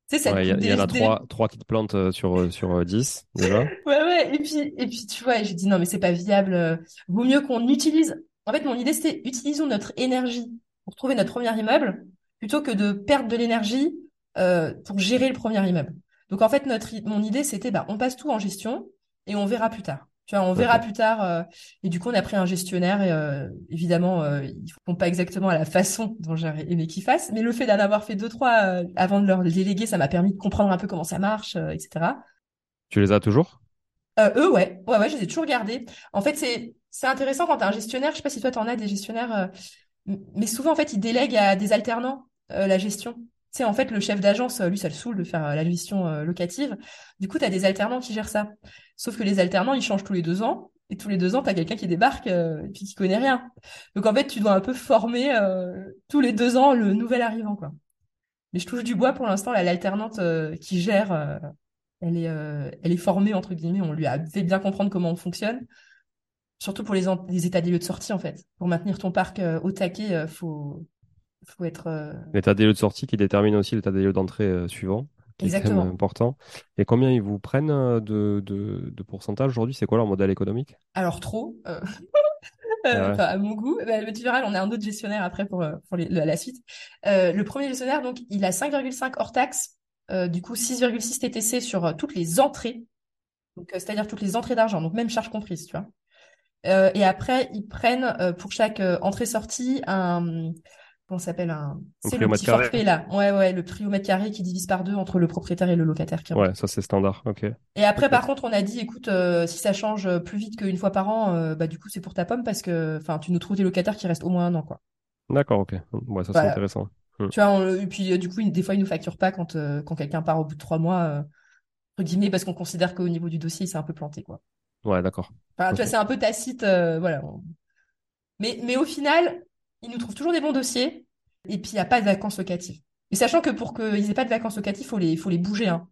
Tu sais, il y, en a trois, trois qui te plantent euh, sur, sur 10, déjà. ouais, ouais. Et puis, et puis, tu vois, j'ai dit, non, mais c'est pas viable. Vaut mieux qu'on utilise. En fait, mon idée, c'était utilisons notre énergie pour trouver notre premier immeuble plutôt que de perdre de l'énergie pour gérer le premier immeuble. Donc en fait, notre, mon idée, c'était, bah, on passe tout en gestion et on verra plus tard. Tu vois, on verra plus tard. Euh, et du coup, on a pris un gestionnaire. Et, euh, évidemment, euh, ils font pas exactement à la façon dont j'aurais aimé qu'ils fassent. Mais le fait d'en avoir fait deux, trois avant de leur déléguer, ça m'a permis de comprendre un peu comment ça marche, etc. Tu les as toujours? Eux, ouais. Ouais, ouais, je les ai toujours gardés. En fait, c'est c'est intéressant quand tu as un gestionnaire. Je sais pas si toi, tu en as des gestionnaires. mais souvent, en fait, ils délèguent à des alternants la gestion sais, en fait, le chef d'agence, lui, ça le saoule de faire euh, la gestion euh, locative. Du coup, tu des alternants qui gèrent ça. Sauf que les alternants, ils changent tous les deux ans. Et tous les deux ans, tu quelqu'un qui débarque euh, et puis qui connaît rien. Donc, en fait, tu dois un peu former tous les deux ans le nouvel arrivant, quoi. Mais je touche du bois pour l'instant, l'alternante qui gère, elle, est, elle est formée, entre guillemets. On lui a fait bien comprendre comment on fonctionne. Surtout pour les, les, états des lieux de sortie, en fait. Pour maintenir ton parc au taquet, faut, faut être. L'état des lieux de sortie qui détermine aussi l'état des lieux d'entrée suivant. Exactement. important. Et combien ils vous prennent de, de, de pourcentage aujourd'hui? C'est quoi leur modèle économique? Alors, trop. Euh, à mon goût. Bah, tu verras, on a un autre gestionnaire après pour, euh, pour la suite. Euh, le premier gestionnaire, donc, il a 5,5 hors taxe, du coup 6,6 TTC sur toutes les entrées, donc c'est-à-dire toutes les entrées d'argent, donc même charges comprises, tu vois. et après, ils prennent pour chaque entrée-sortie un comment s'appelle un c'est le petit forfait là. Ouais ouais le prix au mètre carré qui divise par deux entre le propriétaire et le locataire qui ouais ça c'est standard ok. Et après par contre on a dit écoute euh, si ça change plus vite qu'une fois par an euh, bah du coup c'est pour ta pomme parce que enfin tu nous trouves des locataires qui restent au moins un an quoi. D'accord ok. Ouais ça c'est intéressant. Hmm. tu vois et puis euh, du coup des fois ils nous facturent pas quand quand quelqu'un part au bout de trois mois entre guillemets parce qu'on considère qu'au niveau du dossier il s'est un peu planté quoi. Ouais d'accord. Enfin tu vois c'est un peu tacite voilà. Mais mais au final ils nous trouvent toujours des bons dossiers. Et puis, il n'y a pas de vacances locatives. Et sachant que pour qu'ils aient pas de vacances locatives, il faut les, faut les bouger. Hein.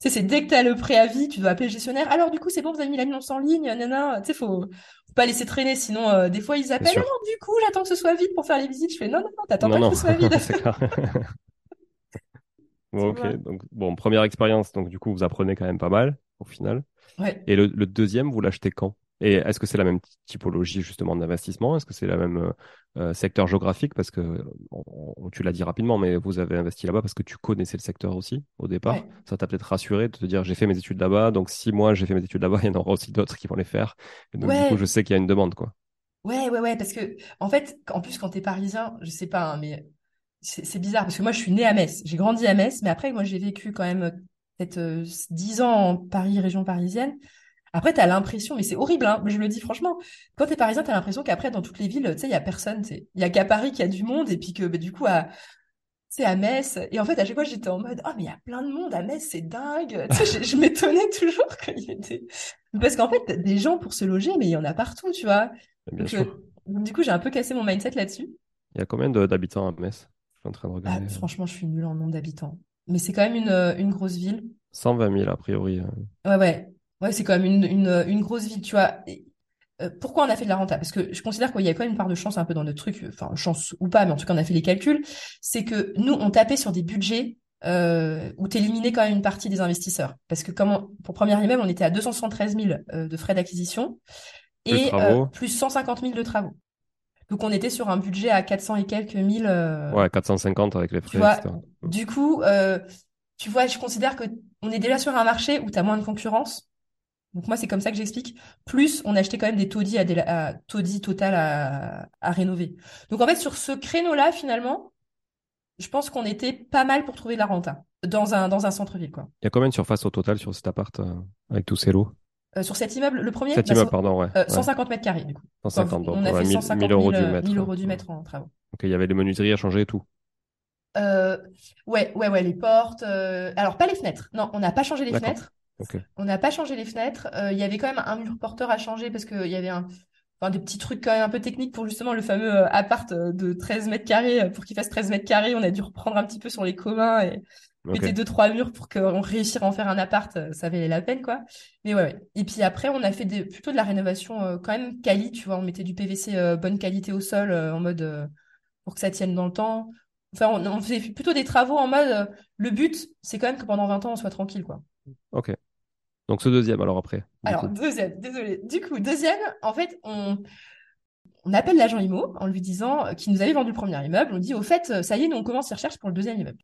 Tu sais, c'est dès que tu as le préavis, tu dois appeler le gestionnaire. Alors, du coup, c'est bon, vous avez mis l'annonce en ligne, nanana. Tu sais, faut, faut pas laisser traîner. Sinon, euh, des fois, ils appellent. Non, du coup, j'attends que ce soit vide pour faire les visites. Je fais non, non, non, t'attends pas que ce soit vide. bon, ok. Donc, bon, première expérience. Donc, du coup, vous apprenez quand même pas mal, au final. Ouais. Et le, le deuxième, vous l'achetez quand? Et est-ce que c'est la même typologie justement d'investissement? Est-ce que c'est la même euh, euh, secteur géographique? Parce que tu l'as dit rapidement, mais vous avez investi là-bas parce que tu connaissais le secteur aussi au départ. Ça t'a peut-être rassuré de te dire j'ai fait mes études là-bas, donc si moi j'ai fait mes études là-bas, il y en aura aussi d'autres qui vont les faire. donc du coup, je sais qu'il y a une demande, quoi. Ouais, ouais, ouais, parce que en fait, en plus quand t'es parisien, je sais pas, hein, mais c'est bizarre parce que moi je suis née à Metz, j'ai grandi à Metz, mais après moi j'ai vécu quand même euh, peut-être dix ans en Paris, région parisienne. Après, tu as l'impression, mais c'est horrible, hein, je le dis franchement, quand tu es parisien, tu as l'impression qu'après, dans toutes les villes, tu sais, il y a personne. Il y a qu'à Paris qu'il y a du monde, et puis que bah, du coup, à, à Metz. Et en fait, à chaque fois, j'étais en mode, oh, mais il y a plein de monde à Metz, c'est dingue. Tu sais, je, m'étonnais toujours qu'il y était. Parce qu'en fait, des gens pour se loger, mais il y en a partout, tu vois. Bien sûr. du coup, j'ai un peu cassé mon mindset là-dessus. Il y a combien d'habitants à Metz? Je suis en train de regarder. Ah, franchement, je suis nulle en nombre d'habitants. Mais c'est quand même une, une grosse ville. 120 000, a priori. Euh. Ouais, ouais. Ouais, c'est quand même une, une, une grosse ville, tu vois. Euh, pourquoi on a fait de la renta? Parce que je considère qu'il y a quand même une part de chance un peu dans notre truc, enfin chance ou pas, mais en tout cas on a fait les calculs. C'est que nous on tapait sur des budgets euh, où t'éliminais quand même une partie des investisseurs. Parce que comme pour premier immeuble, on était à 273 000 euh, de frais d'acquisition et euh, plus 150 000 de travaux. Donc on était sur un budget à 400 et quelques mille. Ouais, 450 avec les frais. Tu vois, du coup, tu vois, je considère que on est déjà sur un marché où tu as moins de concurrence donc moi, c'est comme ça que j'explique. Plus, on achetait quand même des taudis, à, taudis total à, à rénover. Donc en fait, sur ce créneau-là, finalement, je pense qu'on était pas mal pour trouver de la renta dans un, dans un centre-ville. Quoi. Il y a combien de surface au total sur cet appart euh, avec tous ces lots? Euh, Sur cet immeuble, le premier Cet immeuble, pardon, ouais. 150 euh, mètres carrés, du coup. 150, on a fait 150 000, euros du mètre. 1000 euros du mètre en travaux. Donc il y avait les menuiseries à changer et tout. ouais, ouais, ouais, les portes. Alors pas les fenêtres. Non, on n'a pas changé les fenêtres. On n'a pas changé les fenêtres. Euh, il y avait quand même un mur porteur à changer parce qu'il y avait un, enfin, des petits trucs quand même un peu techniques pour justement le fameux euh, appart euh, de 13 mètres carrés. Pour qu'il fasse 13 mètres carrés, on a dû reprendre un petit peu sur les communs et mettre deux, trois murs pour qu'on réussisse à en faire un appart. Ça valait la peine, quoi. Mais ouais, Et puis après, on a fait des, plutôt de la rénovation quand même quali, tu vois. On mettait du PVC bonne qualité au sol en mode pour que ça tienne dans le temps. Enfin, on, on faisait plutôt des travaux en mode le but, c'est quand même que pendant 20 ans, on soit tranquille, quoi. Ok. Donc ce deuxième, alors après. Alors, deuxième, désolé. Du coup, deuxième, en fait, on, on appelle l'agent IMO en lui disant qu'il nous avait vendu le premier immeuble. On dit, au fait, ça y est, nous, on commence les recherches pour le deuxième immeuble.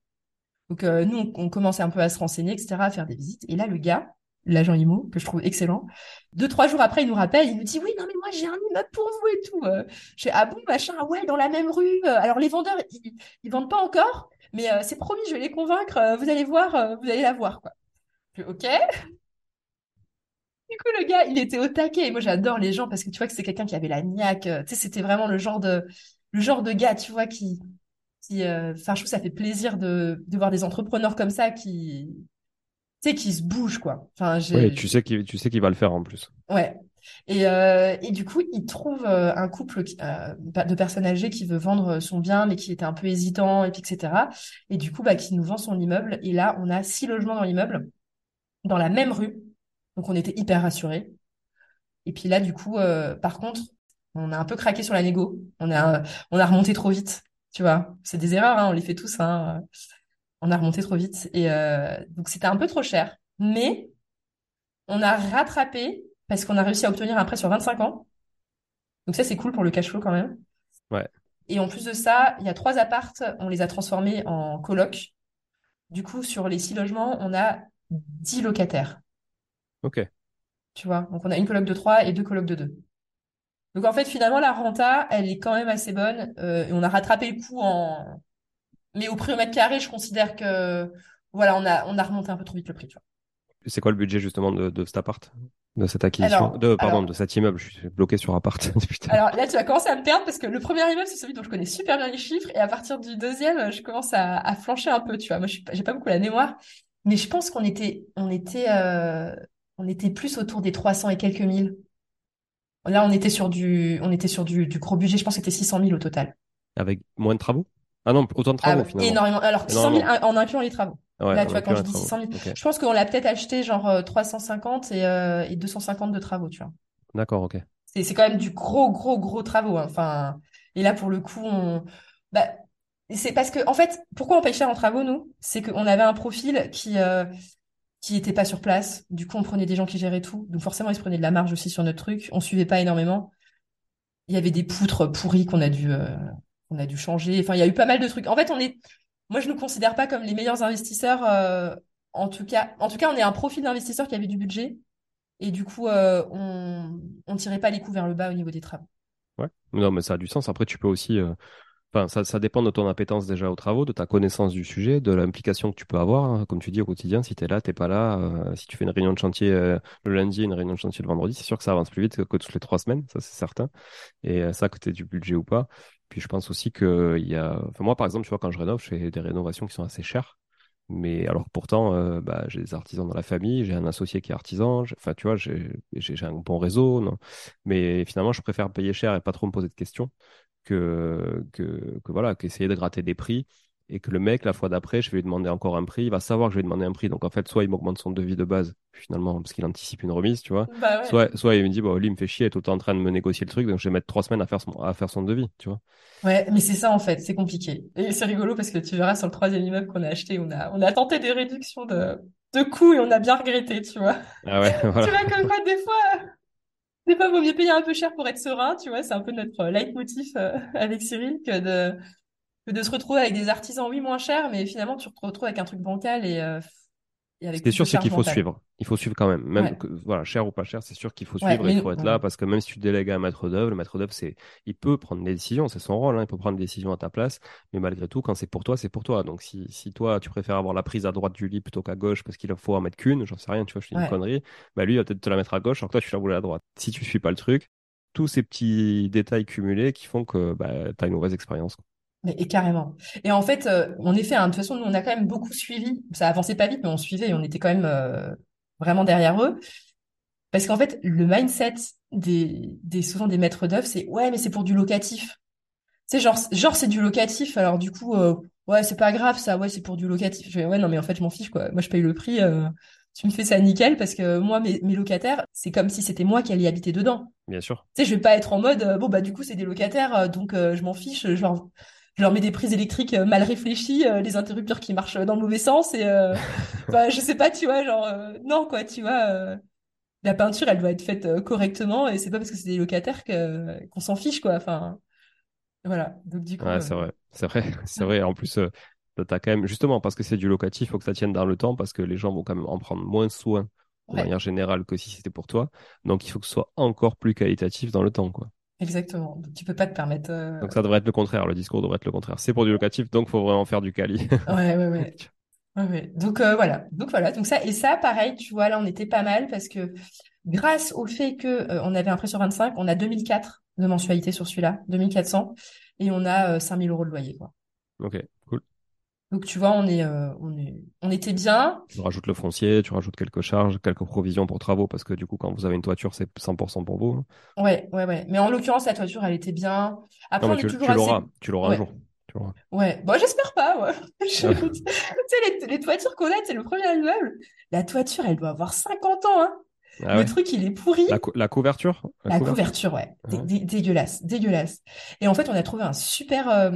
Donc, euh, nous, on, commence un peu à se renseigner, etc., à faire des visites. Et là, le gars, l'agent IMO, que je trouve excellent, deux, trois jours après, il nous rappelle, il nous dit, oui, non, mais moi, j'ai un immeuble pour vous et tout. Euh. je fais, ah bon, machin, ah ouais, dans la même rue. Alors, les vendeurs, ils, ils vendent pas encore, mais euh, c'est promis, je vais les convaincre. vous allez voir, vous allez la voir, quoi. ok. Du coup, le gars, il était au taquet. Et moi, j'adore les gens parce que tu vois que c'est quelqu'un qui avait la niaque. Tu sais, c'était vraiment le genre de, le genre de gars, tu vois, qui, qui, euh, enfin, je trouve que ça fait plaisir de, de voir des entrepreneurs comme ça qui, tu sais, qui se bougent, quoi. Enfin, oui, tu sais qu'il, tu sais qu'il va le faire en plus. Ouais. Et, euh, et du coup, il trouve euh, un couple de personnes âgées qui veut vendre son bien, mais qui était un peu hésitant, et puis etc. Et du coup, bah, qui nous vend son immeuble. Et là, on a six logements dans l'immeuble, dans la même rue. Donc on était hyper rassurés. Et puis là, du coup, euh, par contre, on a un peu craqué sur la négo. On a, on a remonté trop vite, tu vois. C'est des erreurs, hein, on les fait tous. Hein. On a remonté trop vite. Et euh, donc, c'était un peu trop cher. Mais on a rattrapé parce qu'on a réussi à obtenir un prêt sur 25 ans. Donc ça, c'est cool pour le cash flow quand même. Ouais. Et en plus de ça, il y a trois appartes, on les a transformés en coloc. Du coup, sur les six logements, on a 10 locataires. Ok. Tu vois, donc on a une coloc de 3 et deux colocs de 2. Donc en fait, finalement, la renta, elle est quand même assez bonne. Euh, et on a rattrapé le coup en... Mais au prix au mètre carré, je considère que voilà, on a, on a remonté un peu trop vite le prix. Tu vois. C'est quoi le budget justement de, de cet appart? De cette acquisition? De pardon alors, de cet immeuble je suis bloqué sur appart alors là tu vas commencer à me perdre parce que le premier immeuble c'est celui dont je connais super bien les chiffres et à partir du deuxième je commence à, à flancher un peu tu vois moi je j'ai pas beaucoup la mémoire mais je pense qu'on était on était euh, on était plus autour des 300 et quelques mille là on était sur du on était sur du, du gros budget je pense que c'était 600 000 au total avec moins de travaux? Ah non autant de ah, travaux finalement énormément alors 600 000 Énormément. en incluant les travaux ouais, là tu vois quand je dis de 600 000 travaux. Ok. je pense qu'on l'a peut-être acheté genre euh, 350 et, euh, et 250 de travaux tu vois d'accord ok C'est c'est quand même du gros, gros, gros travaux. hein. Enfin, et là, pour le coup, on... bah, c'est parce que, en fait, pourquoi on paye cher en travaux, nous? C'est qu'on avait un profil qui, euh, qui était pas sur place. Du coup, on prenait des gens qui géraient tout. Donc, forcément, ils se prenaient de la marge aussi sur notre truc. On suivait pas énormément. Il y avait des poutres pourries qu'on a dû, euh, a dû changer. Enfin, il y a eu pas mal de trucs. En fait, on est, moi, je nous considère pas comme les meilleurs investisseurs. euh, en tout cas, on est un profil d'investisseur qui avait du budget. Et du coup, euh, on, on tirait pas les coups vers le bas au niveau des travaux. ouais non mais ça a du sens après tu peux aussi Enfin, ça, ça dépend de ton appétence déjà aux travaux, de ta connaissance du sujet, de l'implication que tu peux avoir, hein, comme tu dis au quotidien. Si tu es là, t'es pas là. euh, si tu fais une réunion de chantier euh, le lundi et une réunion de chantier le vendredi, c'est sûr que ça avance plus vite que, toutes les trois semaines, ça c'est certain. Et euh, ça, que tu du budget ou pas. Puis je pense aussi que il y a. Enfin, moi, par exemple, tu vois, quand je rénove, je fais des rénovations qui sont assez chères. Mais alors que pourtant, bah, j'ai des artisans dans la famille, j'ai un associé qui est artisan, enfin tu vois, j'ai un bon réseau. Mais finalement, je préfère payer cher et pas trop me poser de questions que, que, que voilà, qu'essayer de gratter des prix et que le mec, la fois d'après, je vais lui demander encore un prix, il va savoir que je vais lui demander un prix. Donc en fait, soit il m'augmente son devis de base, finalement, parce qu'il anticipe une remise, tu vois. Bah ouais. Soit, soit il me dit, bon, lui, il me fait chier, il est tout le temps en train de me négocier le truc, donc je vais mettre trois semaines à faire son, à faire son devis, tu vois. Ouais, mais c'est ça en fait, c'est compliqué. Et c'est rigolo parce que tu verras sur le troisième immeuble qu'on a acheté, on a, on a tenté des réductions de, de coûts et on a bien regretté, tu vois. Ah ouais, Tu vois, comme quoi, des fois, des fois, vaut mieux payer un peu cher pour être serein, tu vois. C'est un peu notre leitmotiv euh, avec Cyril que de, que de se retrouver avec des artisans, oui, moins chers, mais finalement, tu te retrouves avec un truc bancal et, euh, Ce qui est plus sûr, c'est qu'il faut suivre. Il faut suivre quand même. Même Ouais. que, voilà, cher ou pas cher, c'est sûr qu'il faut Ouais, suivre et il faut être là parce que même si tu délègues à un maître d'œuvre, le maître d'œuvre, c'est, il peut prendre des décisions, c'est son rôle, hein, il peut prendre des décisions à ta place, mais malgré tout, quand c'est pour toi, c'est pour toi. Donc si, si toi, tu préfères avoir la prise à droite du lit plutôt qu'à gauche parce qu'il faut en mettre qu'une, j'en sais rien, tu vois, je fais une connerie, bah lui, il va peut-être te la mettre à gauche alors que toi, tu la voulais à droite. Si tu suis pas le truc, tous ces petits détails cumulés qui font que bah, tu as une mauvaise expérience. quoi. Mais et carrément. Et en fait, euh, en effet, hein, de toute façon, nous, on a quand même beaucoup suivi. Ça avançait pas vite, mais on suivait et on était quand même euh, vraiment derrière eux. Parce qu'en fait, le mindset des, des souvent des maîtres d'œuvre, c'est ouais, mais c'est pour du locatif. Tu sais, genre, genre c'est du locatif. Alors du coup, euh, ouais, c'est pas grave, ça. Ouais, c'est pour du locatif. Je fais, ouais, non, mais en fait, je m'en fiche, quoi. Moi, je paye le prix. euh, tu me fais ça nickel parce que moi, mes, mes locataires, c'est comme si c'était moi qui allais y habiter dedans. Bien sûr. Tu sais, je vais pas être en mode, euh, bon, bah, du coup, c'est des locataires, euh, donc euh, je m'en fiche, leur, je leur mets des prises électriques euh, mal réfléchies, euh, les interrupteurs qui marchent dans le mauvais sens, et, euh, bah, je sais pas, tu vois, genre, euh, non, quoi, tu vois, euh, la peinture, elle doit être faite euh, correctement, et c'est pas parce que c'est des locataires que, qu'on s'en fiche, quoi, enfin, voilà, donc du coup, Ouais, euh, c'est vrai. C'est vrai. C'est vrai. En plus, euh, t'as quand même, justement, parce que c'est du locatif, il faut que ça tienne dans le temps, parce que les gens vont quand même en prendre moins soin de ouais, manière générale que si c'était pour toi. Donc, il faut que ce soit encore plus qualitatif dans le temps, quoi. Exactement, donc tu peux pas te permettre, euh, Donc, ça devrait être le contraire. Le discours devrait être le contraire. C'est pour du locatif, donc faut vraiment faire du quali. ouais, ouais, ouais. Ouais, ouais. Donc euh, voilà, donc voilà, donc ça et ça pareil, tu vois là on était pas mal parce que grâce au fait que euh, on avait un prêt sur 25, on a 2004 de mensualité sur celui-là, 2400 et on a euh, 5000 euros de loyer quoi. Ok. Donc tu vois on est euh, on est on était bien. Tu rajoutes le foncier, tu rajoutes quelques charges, quelques provisions pour travaux, parce que du coup, quand vous avez une toiture, c'est 100% pour vous. hein. Ouais, ouais, ouais. Mais en l'occurrence la toiture elle était bien. Après Non, on mais est tu, toujours tu assez l'auras. Tu l'auras un jour. Tu l'auras. Ouais, bon, j'espère pas, ouais. Ah, Tu sais, les, les toitures qu'on a, c'est le premier immeuble. La toiture, elle doit avoir 50 ans, hein. Ah le ouais. truc, il est pourri. La, cou- la couverture? La couverture, ouais, Dé- dé- dégueulasse, dégueulasse. Et en fait, on a trouvé un super, euh,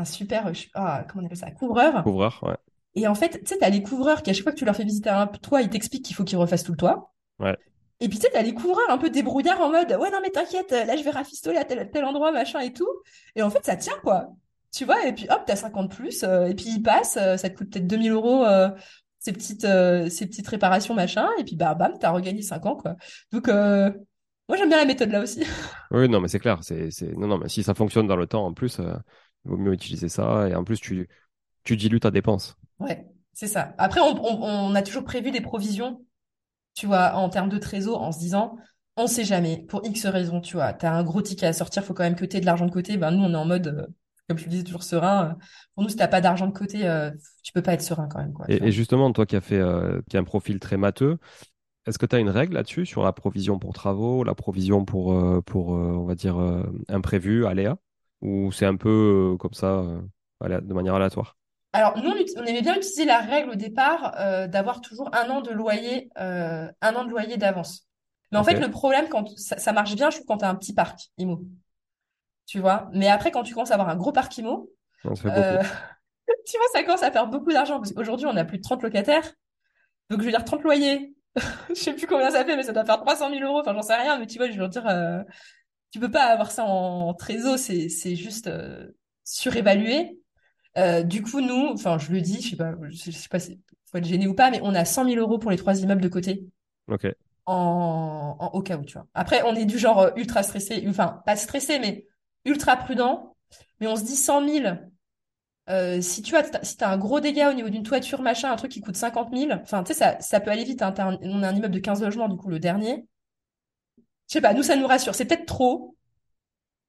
un super, pas, comment on appelle ça, couvreur. Couvreur, ouais. Et en fait, tu sais, t'as les couvreurs qui, à chaque fois que tu leur fais visiter un toit, ils t'expliquent qu'il faut qu'ils refassent tout le toit. Ouais. Et puis, tu sais, t'as les couvreurs un peu débrouillards en mode, ouais, non, mais t'inquiète, là, je vais rafistoler à tel, tel endroit, machin et tout. Et en fait, ça tient, quoi. Tu vois, et puis hop, t'as 50 plus, euh, et puis ils passent, euh, ça te coûte peut-être 2000 euros, euh, ces petites, ces petites réparations, machin, et puis bah, bam, t'as regagné 5 ans, quoi. Donc, moi, j'aime bien la méthode là aussi. Oui, non, mais c'est clair. C'est, c'est... Non, non, mais si ça fonctionne dans le temps, en plus, il vaut mieux utiliser ça. Et en plus, tu, tu dilues ta dépense. Ouais, c'est ça. Après, on, on, on a toujours prévu des provisions, tu vois, en termes de trésor, en se disant, on sait jamais, pour X raisons, tu vois, t'as un gros ticket à sortir, faut quand même que t'aies de l'argent de côté. Ben, nous, on est en mode, euh, comme je le disais, toujours serein. Pour nous, si t'as pas d'argent de côté, euh, tu peux pas être serein quand même, quoi. tu Et, justement, toi qui as fait, euh, qui a un profil très matheux, est-ce que tu as une règle là-dessus sur la provision pour travaux, la provision pour, euh, pour on va dire, imprévu, aléa? Ou c'est un peu euh, comme ça, euh, de manière aléatoire? Alors, nous, on, aimait bien utiliser la règle au départ, euh, d'avoir toujours un an de loyer, euh, un an de loyer d'avance. Mais en fait, le problème, quand ça, ça marche bien, je trouve, quand t'as un petit parc IMO, tu vois? Mais après, quand tu commences à avoir un gros parc IMO, Euh, tu vois, ça commence à faire beaucoup d'argent parce qu'aujourd'hui, on a plus de 30 locataires. Donc, je veux dire, 30 loyers. Je sais plus combien ça fait, mais ça doit faire 300 000 euros. Enfin, j'en sais rien, mais tu vois, je veux dire, tu peux pas avoir ça en trésor, c'est, c'est juste euh, surévalué. Euh, du coup, nous, enfin, je le dis, je sais pas, je sais, pas si faut être gêné ou pas, mais on a 100 000 euros pour les trois immeubles de côté Ok. en, en au cas où, tu vois. Après, on est du genre euh, ultra stressé, enfin, pas stressé, mais ultra prudent. Mais on se dit 100 000. Euh, si tu as, si t'as un gros dégât au niveau d'une toiture, machin, un truc qui coûte 50 000, enfin, tu sais, ça, ça peut aller vite. hein. Un- on a un immeuble de 15 logements, du coup, le dernier. Je sais pas, nous, ça nous rassure. C'est peut-être trop,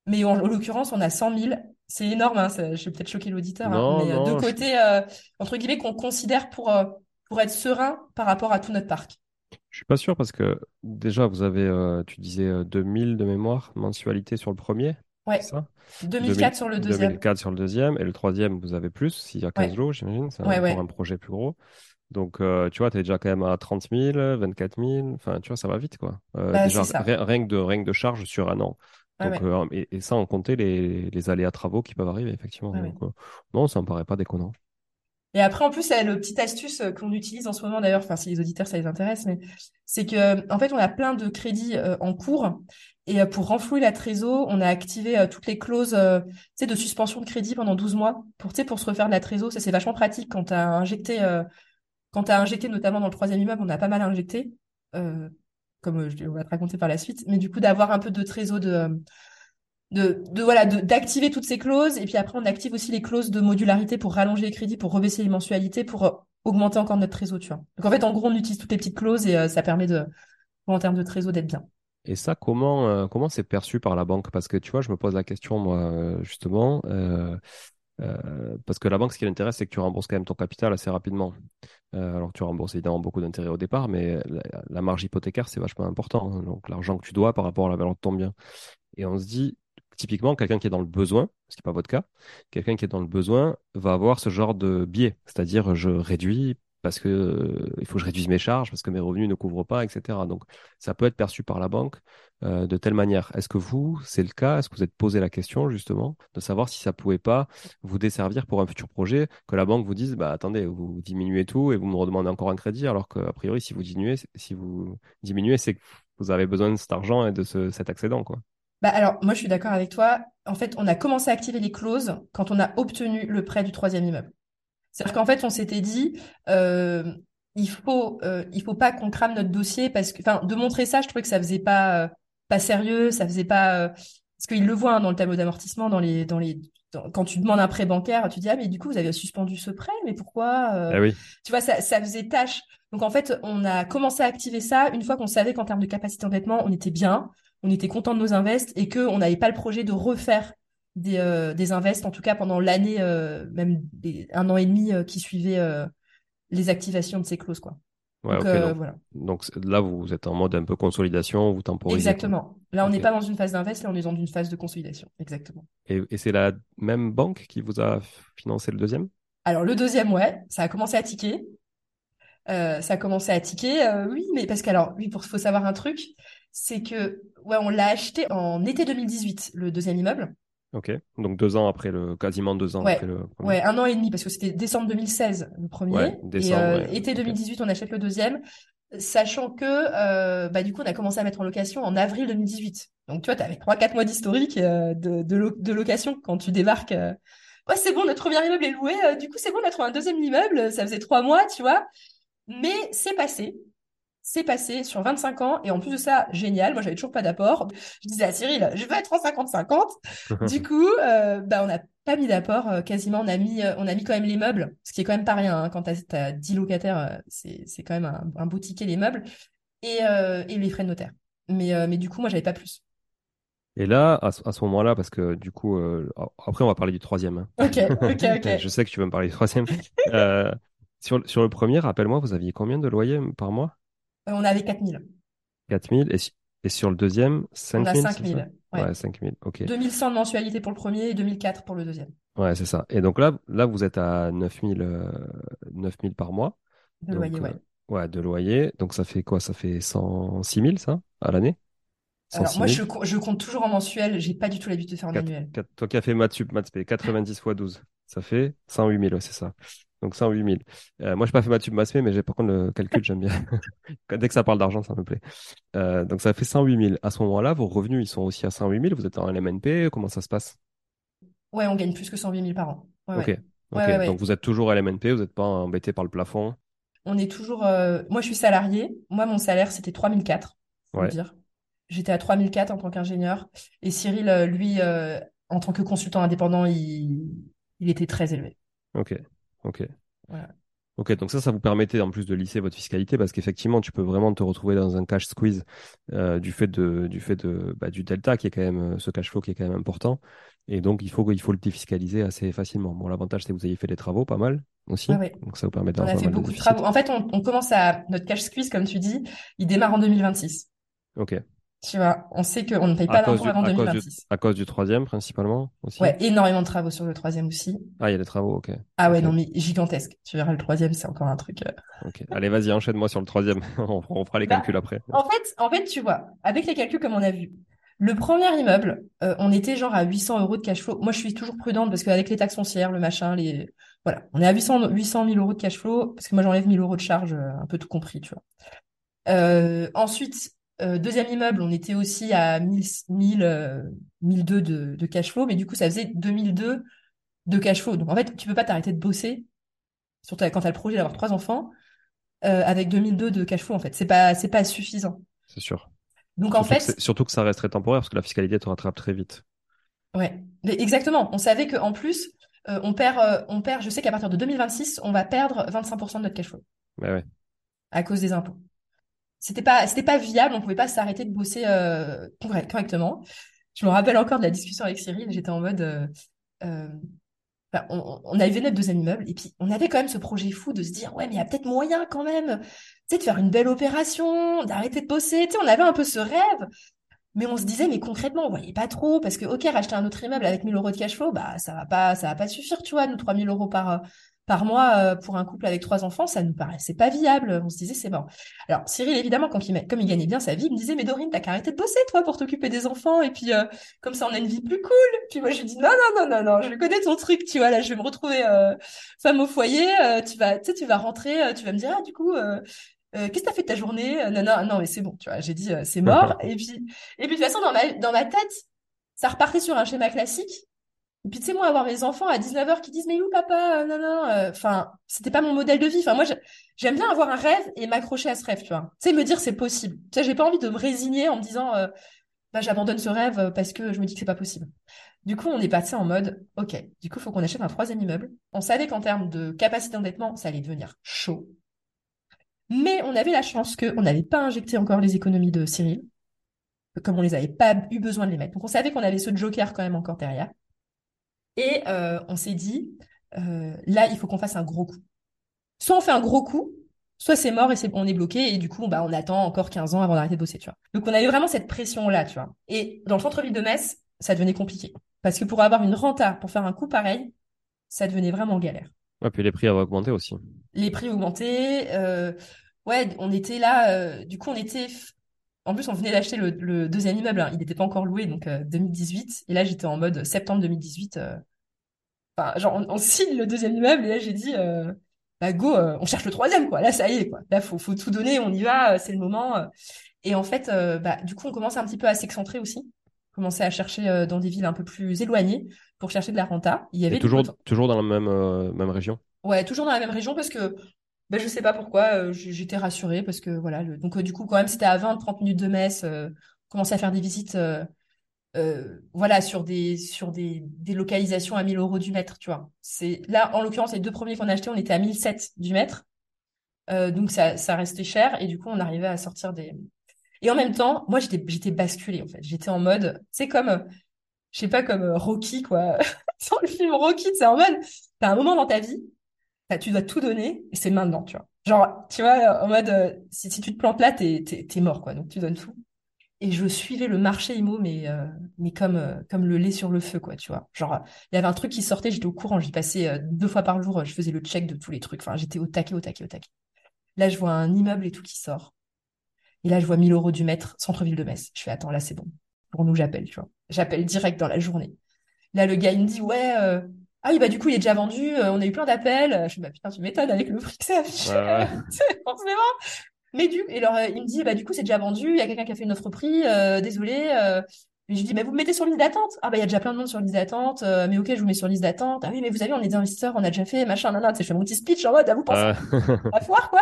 mais en, en l'occurrence, on a 100 000. C'est énorme, hein. Ça- je vais peut-être choquer l'auditeur, hein, mais euh, de je- côté, euh, entre guillemets, qu'on considère pour, euh, pour être serein par rapport à tout notre parc. Je suis pas sûr parce que déjà, vous avez, euh, tu disais euh, 2000 de mémoire, mensualité sur le premier, Ouais, ça? 2004 sur le deuxième. 2004 sur le deuxième et le troisième, vous avez plus, s'il y a 15 Ouais, lots, j'imagine, c'est ouais, ouais, un projet plus gros. Donc, euh, tu vois, tu es déjà quand même à 30 000, 24 000, enfin, tu vois, ça va vite, quoi. Euh, bah, déjà, ça. rien que de, rien que de charge sur un an. Donc, ouais, euh, et, et sans compter les, les aléas travaux qui peuvent arriver, effectivement. ouais, ouais. Donc, euh, non, ça me paraît pas déconnant. Et après, en plus, le petite astuce qu'on utilise en ce moment, d'ailleurs, enfin, si les auditeurs, ça les intéresse, mais c'est que, en fait, on a plein de crédits en cours. Et pour renflouer la trésor, on a activé toutes les clauses, de suspension de crédit pendant 12 mois pour, pour se refaire de la trésor. Ça, c'est vachement pratique quand tu as injecté, quand tu injecté, notamment dans le troisième immeuble, on a pas mal injecté, euh, comme euh, je, on va te raconter par la suite. Mais du coup, d'avoir un peu de trésor de, euh, voilà d'activer toutes ces clauses et puis après on active aussi les clauses de modularité pour rallonger les crédits pour rebaisser les mensualités pour augmenter encore notre trésor tu vois donc en fait en gros on utilise toutes les petites clauses et ça permet de en termes de trésor d'être bien Et ça, comment, comment c'est perçu par la banque? Parce que, tu vois, je me pose la question, moi, justement, parce que la banque, ce qui l'intéresse, c'est que tu rembourses quand même ton capital assez rapidement. Euh, alors, tu rembourses évidemment beaucoup d'intérêts au départ, mais la, marge hypothécaire, c'est vachement important. hein. Donc, l'argent que tu dois par rapport à la valeur de ton bien. Et on se dit, typiquement, quelqu'un qui est dans le besoin, ce qui n'est pas votre cas, quelqu'un qui est dans le besoin va avoir ce genre de biais. C'est-à-dire, je réduis parce que euh, il faut que je réduise mes charges, parce que mes revenus ne couvrent pas, etc. Donc, ça peut être perçu par la banque euh, de telle manière. Est-ce que vous, c'est le cas? Est-ce que vous êtes posé la question, justement, de savoir si ça pouvait pas vous desservir pour un futur projet, que la banque vous dise, bah, attendez, vous diminuez tout et vous me redemandez encore un crédit, alors qu'a priori, si vous diminuez, si vous diminuez, c'est que vous avez besoin de cet argent et de ce, cet excédent, quoi. bah alors moi je suis d'accord avec toi en fait on a commencé à activer les clauses quand on a obtenu le prêt du troisième immeuble c'est-à-dire qu'en fait on s'était dit euh, il faut euh, il faut pas qu'on crame notre dossier parce que enfin de montrer ça je trouvais que ça faisait pas euh, pas sérieux ça faisait pas euh, parce qu'ils le voient hein, dans le tableau d'amortissement dans les dans les dans- quand tu demandes un prêt bancaire tu dis ah mais du coup vous avez suspendu ce prêt mais pourquoi Eh oui. tu vois ça ça faisait tâche donc en fait on a commencé à activer ça une fois qu'on savait qu'en termes de capacité d'endettement on était bien on était content de nos invests et que on n'avait pas le projet de refaire des euh, des invests en tout cas pendant l'année euh, même des- un an et demi euh, qui suivait euh, les activations de ces clauses quoi. Ouais, donc voilà. donc là, vous êtes en mode un peu consolidation, vous temporisez, exactement. Là on n'est pas dans une phase d'invest là on est dans une phase de consolidation. Exactement. Et, et c'est la même banque qui vous a financé le deuxième? alors le deuxième ouais ça a commencé à tiquer. Ça a commencé à tiquer. Oui, mais parce qu'alors, oui, pour faut savoir un truc, c'est que ouais, on l'a acheté en été 2018, le deuxième immeuble. Ok, donc deux ans après le, quasiment deux ans Ouais, après le premier. ouais, un an et demi parce que c'était décembre 2016 le premier Ouais, et euh, ouais. été Ok. 2018 on achète le deuxième, sachant que euh, bah du coup on a commencé à mettre en location en avril 2018. Donc tu vois, t'avais trois quatre mois d'historique euh, de, de, lo- de location quand tu débarques. Ouais, c'est bon, notre premier immeuble est loué. du coup, c'est bon, on a trouvé un deuxième immeuble. Ça faisait trois mois, tu vois. Mais c'est passé. C'est passé sur 25 ans. Et en plus de ça, génial. Moi, j'avais toujours pas d'apport. Je disais à Cyril, je veux être en 50-50. Du coup, euh, bah, on n'a pas mis d'apport. euh, quasiment, on a mis, euh, on a mis quand même les meubles. Ce qui est quand même pas rien. hein. Quand t'as, t'as 10 locataires, c'est, quand même un, un beau ticket, les meubles. Et, et les frais de notaire. Mais, mais du coup, moi, j'avais pas plus. Et là, à, ce ce moment-là, parce que du coup, après, on va parler du troisième. hein. Ok, ok, ok. Je sais que tu veux me parler du troisième. Sur, sur le premier, rappelle-moi, vous aviez combien de loyer par mois? Euh, on avait 4000. 4000 et, et sur le deuxième, On a 5000, c'est ça? 5000. Ouais. Ouais, 5000, ok. 2100 de mensualité pour le premier et 2004 pour le deuxième Ouais, c'est ça. Et donc là, là, vous êtes à 9000, euh, 9000 par mois. de Donc, loyer, euh, ouais. ouais, de loyer. Donc ça fait quoi? Ça fait 106 000, ça, à l'année? Alors 106 moi 000? je, je compte toujours en mensuel, j'ai pas du tout l'habitude de faire en annuel. toi qui as fait maths sup, maths spé, 90 fois 12, ça fait 108 000, ouais, c'est ça. Donc 108 000. Euh, moi, je n'ai pas fait sup, maths spé, mais j'ai par contre le calcul, j'aime bien. Dès que ça parle d'argent, ça me plaît. Euh, donc ça fait 108 000. À ce moment-là, vos revenus, ils sont aussi à 108 000. Vous êtes en LMNP, comment ça se passe? Ouais, on gagne plus que 108 000 par an. Ouais, Ok, ouais. Ouais. Donc vous êtes toujours LMNP, vous n'êtes pas embêté par le plafond? On est toujours. euh, Moi je suis salarié. Moi mon salaire c'était 3004, faut le Ouais, dire. J'étais à 3004 en tant qu'ingénieur. Et Cyril, lui, en tant que consultant indépendant, il, il était très élevé. ok, ok. Voilà. Ok, donc ça, ça vous permettait en plus de lisser votre fiscalité parce qu'effectivement, tu peux vraiment te retrouver dans un cash squeeze euh, du fait de, du fait de, bah, du delta qui est quand même, euh, ce cash flow qui est quand même important. Et donc, il faut, il faut le défiscaliser assez facilement. Bon, l'avantage, c'est que vous avez fait des travaux pas mal aussi. Ouais. Donc, ça vous permet On d'avoir a pas fait de beaucoup de travaux. En fait, on, on commence à. Notre cash squeeze, comme tu dis, il démarre en 2026. Ok. Tu vois, on sait qu'on ne paye pas du, avant à cause du, 2026. à cause du troisième, principalement aussi. Ouais, énormément de travaux sur le troisième aussi. Ah, il y a des travaux, ok. Ah ouais, non, mais gigantesque. Tu verras, le troisième, c'est encore un truc. euh. Ok. Allez, vas-y, enchaîne-moi sur le troisième. On, on fera les Bah, calculs après. en fait, en fait, tu vois, avec les calculs comme on a vu, le premier immeuble, euh, on était genre à 800 euros de cash flow. Moi, je suis toujours prudente parce qu'avec les taxes foncières, le machin, les... Voilà, on est à 800, 800 000 euros de cash flow parce que moi, j'enlève 1000 euros de charge, euh, un peu tout compris, tu vois. Euh, ensuite, euh, deuxième immeuble, on était aussi à 1000, 1000, euh, 1002 de, de cash flow, mais du coup, ça faisait 2002 de cash flow. Donc, en fait, tu peux pas t'arrêter de bosser, surtout quand tu as le projet d'avoir trois enfants, euh, avec 2002 de cash flow, en fait. C'est pas, c'est pas suffisant. C'est sûr. Donc, en Surtout que, fait, surtout que ça resterait temporaire parce que la fiscalité te rattrape très vite. ouais, mais exactement. On savait qu'en plus, euh, on perd, on perd, je sais qu'à partir de 2026, on va perdre 25% de notre cash flow Mais ouais. à cause des impôts. C'était pas, c'était pas viable, on pouvait pas s'arrêter de bosser euh, correct- correctement. Je me rappelle encore de la discussion avec Cyril, j'étais en mode, euh, enfin, on, on avait notre deuxième immeuble et puis on avait quand même ce projet fou de se dire, ouais, mais il y a peut-être moyen quand même, tu sais, de faire une belle opération, d'arrêter de bosser, tu sais, on avait un peu ce rêve. Mais on se disait, mais concrètement, on voyait pas trop, parce que, ok, racheter un autre immeuble avec 1000 euros de cash flow, bah, ça va pas, ça va pas suffire, tu vois, nous, 3000 euros par, par mois, euh, pour un couple avec trois enfants, ça nous paraissait pas viable. On se disait, c'est mort. Alors, Cyril, évidemment, quand il, comme il gagnait bien sa vie, il me disait, mais Dorine, t'as qu'à arrêter de bosser, toi, pour t'occuper des enfants, et puis, euh, comme ça, on a une vie plus cool. Puis moi, je lui dis, non, non, non, non, non, je connais ton truc, tu vois, là, je vais me retrouver, euh, femme au foyer, euh, tu vas, tu sais, tu vas rentrer, euh, tu vas me dire, ah, du coup, euh, euh, qu'est-ce que t'as fait de ta journée? Non, non, non, mais c'est bon, tu vois, j'ai dit, euh, c'est mort. Et puis, et puis de toute façon, dans ma, dans ma tête, ça repartait sur un schéma classique. Et puis tu sais, moi, avoir mes enfants à 19h qui disent, mais où papa? Euh, Non, non, euh, enfin, c'était pas mon modèle de vie. Enfin, moi, j'ai- j'aime bien avoir un rêve et m'accrocher à ce rêve, tu vois. Tu sais, me dire c'est possible. Tu sais, j'ai pas envie de me résigner en me disant, euh, bah, j'abandonne ce rêve parce que je me dis que c'est pas possible. Du coup, on est passé en mode, ok, du coup, faut qu'on achète un troisième immeuble. On savait qu'en termes de capacité d'endettement, ça allait devenir chaud. Mais on avait la chance qu'on n'avait pas injecté encore les économies de Cyril comme on les avait pas eu besoin de les mettre. Donc on savait qu'on avait ce joker quand même encore derrière. Et euh, on s'est dit, euh, là, il faut qu'on fasse un gros coup. Soit on fait un gros coup, soit c'est mort et c'est, on est bloqué, et du coup, bah, on attend encore 15 ans avant d'arrêter de bosser, tu vois. Donc on avait vraiment cette pression-là, tu vois. Et dans le centre-ville de Metz, ça devenait compliqué. Parce que pour avoir une renta, pour faire un coup pareil, ça devenait vraiment galère. Ouais, puis les prix avaient augmenté aussi. Les prix augmentaient. euh, ouais, on était là. euh, du coup, on était. En plus, on venait d'acheter le, le deuxième immeuble. hein. Il n'était pas encore loué, donc euh, 2018. Et là, j'étais en mode septembre 2018. euh, Enfin, genre, on, on signe le deuxième immeuble. Et là, j'ai dit, euh, bah go, euh, on cherche le troisième, quoi. Là, ça y est, quoi. Là, faut, faut tout donner. On y va. euh, C'est le moment. euh. Et en fait, euh, bah, du coup, on commence un petit peu à s'excentrer aussi. Commencer à chercher euh, dans des villes un peu plus éloignées pour chercher de la renta. Il y avait Et toujours, toujours dans la même, euh, même région? Ouais, toujours dans la même région parce que ben, je sais pas pourquoi, euh, j'étais rassurée parce que voilà. Donc, euh, du coup, quand même, c'était à 20-30 minutes de Metz. Euh, commencer à faire des visites voilà, sur des, sur des, des localisations à 1000 euros du mètre, tu vois. C'est, là, en l'occurrence, les deux premiers qu'on a achetés, on était à 1007 du mètre. Donc, ça, ça restait cher et du coup, on arrivait à sortir des. Et en même temps, moi, j'étais, j'étais basculée en fait. J'étais en mode, c'est comme, euh, je sais pas, comme Rocky, quoi. Dans le film Rocky, c'est en mode, t'as un moment dans ta vie tu dois tout donner et c'est maintenant, tu vois. Genre, tu vois, en mode, euh, si, tu te plantes là, t'es, mort, quoi. Donc, tu donnes tout. Et je suivais le marché IMO, mais, euh, mais comme, euh, comme le lait sur le feu, quoi, tu vois. Genre, il y avait un truc qui sortait, j'étais au courant, j'y passais deux fois par jour, je faisais le check de tous les trucs. Enfin, j'étais au taquet, au taquet, au taquet. Là, je vois un immeuble et tout qui sort. Et là, je vois 1000 euros du mètre, centre-ville de Metz. Je fais, attends, là, c'est bon. Pour nous, j'appelle, tu vois. J'appelle direct dans la journée. Là, le gars, il me dit, ouais, ah oui, bah, du coup, il est déjà vendu, euh, on a eu plein d'appels. Je fais, bah, putain, tu m'étonnes avec le prix que c'est affiché, Ouais, forcément. Mais du, et alors, euh, il me dit, bah, du coup, c'est déjà vendu, il y a quelqu'un qui a fait une offre prix, euh, désolé. Euh, et je dis, mais vous me mettez sur liste d'attente? Ah, bah, il y a déjà plein de monde sur liste d'attente, euh, mais ok, je vous mets sur liste d'attente. Ah oui, mais vous savez, on est des investisseurs, on a déjà fait, machin, nan, nan. Tu sais, je fais mon petit speech en mode, à vous pensez à foire, quoi.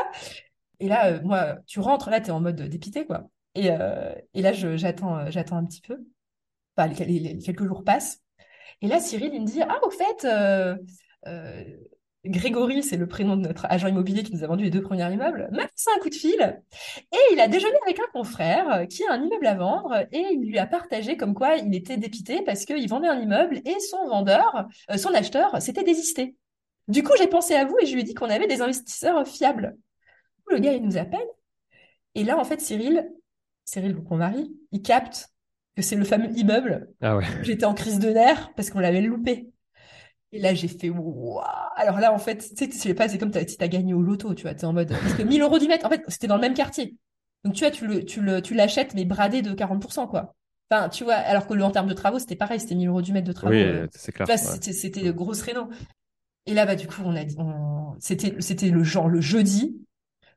Et là, euh, moi, tu rentres, là, t'es en mode dépité, quoi. Et, euh, et là, j'attends, euh, j'attends un petit peu. Enfin, les, les- les quelques jours passent. Et là, Cyril, il me dit, ah, au fait, euh, euh, Grégory, c'est le prénom de notre agent immobilier qui nous a vendu les deux premiers immeubles, m'a passé un coup de fil et il a déjeuné avec un confrère euh, qui a un immeuble à vendre et il lui a partagé comme quoi il était dépité parce qu'il vendait un immeuble et son vendeur, son acheteur, s'était désisté. Du coup, j'ai pensé à vous et je lui ai dit qu'on avait des investisseurs fiables. Le gars, il nous appelle et là, en fait, Cyril, Cyril, donc mon il capte que c'est le fameux immeuble Ah ouais. j'étais en crise de nerfs parce qu'on l'avait loupé. Et là, j'ai fait waouh. Alors là, en fait, tu sais, pas, c'est comme si t'as gagné au loto, tu vois, t'es en mode. Parce que 1000 euros du mètre, en fait, c'était dans le même quartier. Donc, tu vois, tu le, tu le, tu l'achètes, mais bradé de 40%, quoi. Enfin, tu vois, alors que le, en termes de travaux, c'était pareil, c'était 1000 euros du mètre de travaux. Oui, euh, euh, c'est clair. tu vois, ouais. c'était, grosses réno. Et là, bah, du coup, on a on... c'était, c'était le genre, le jeudi.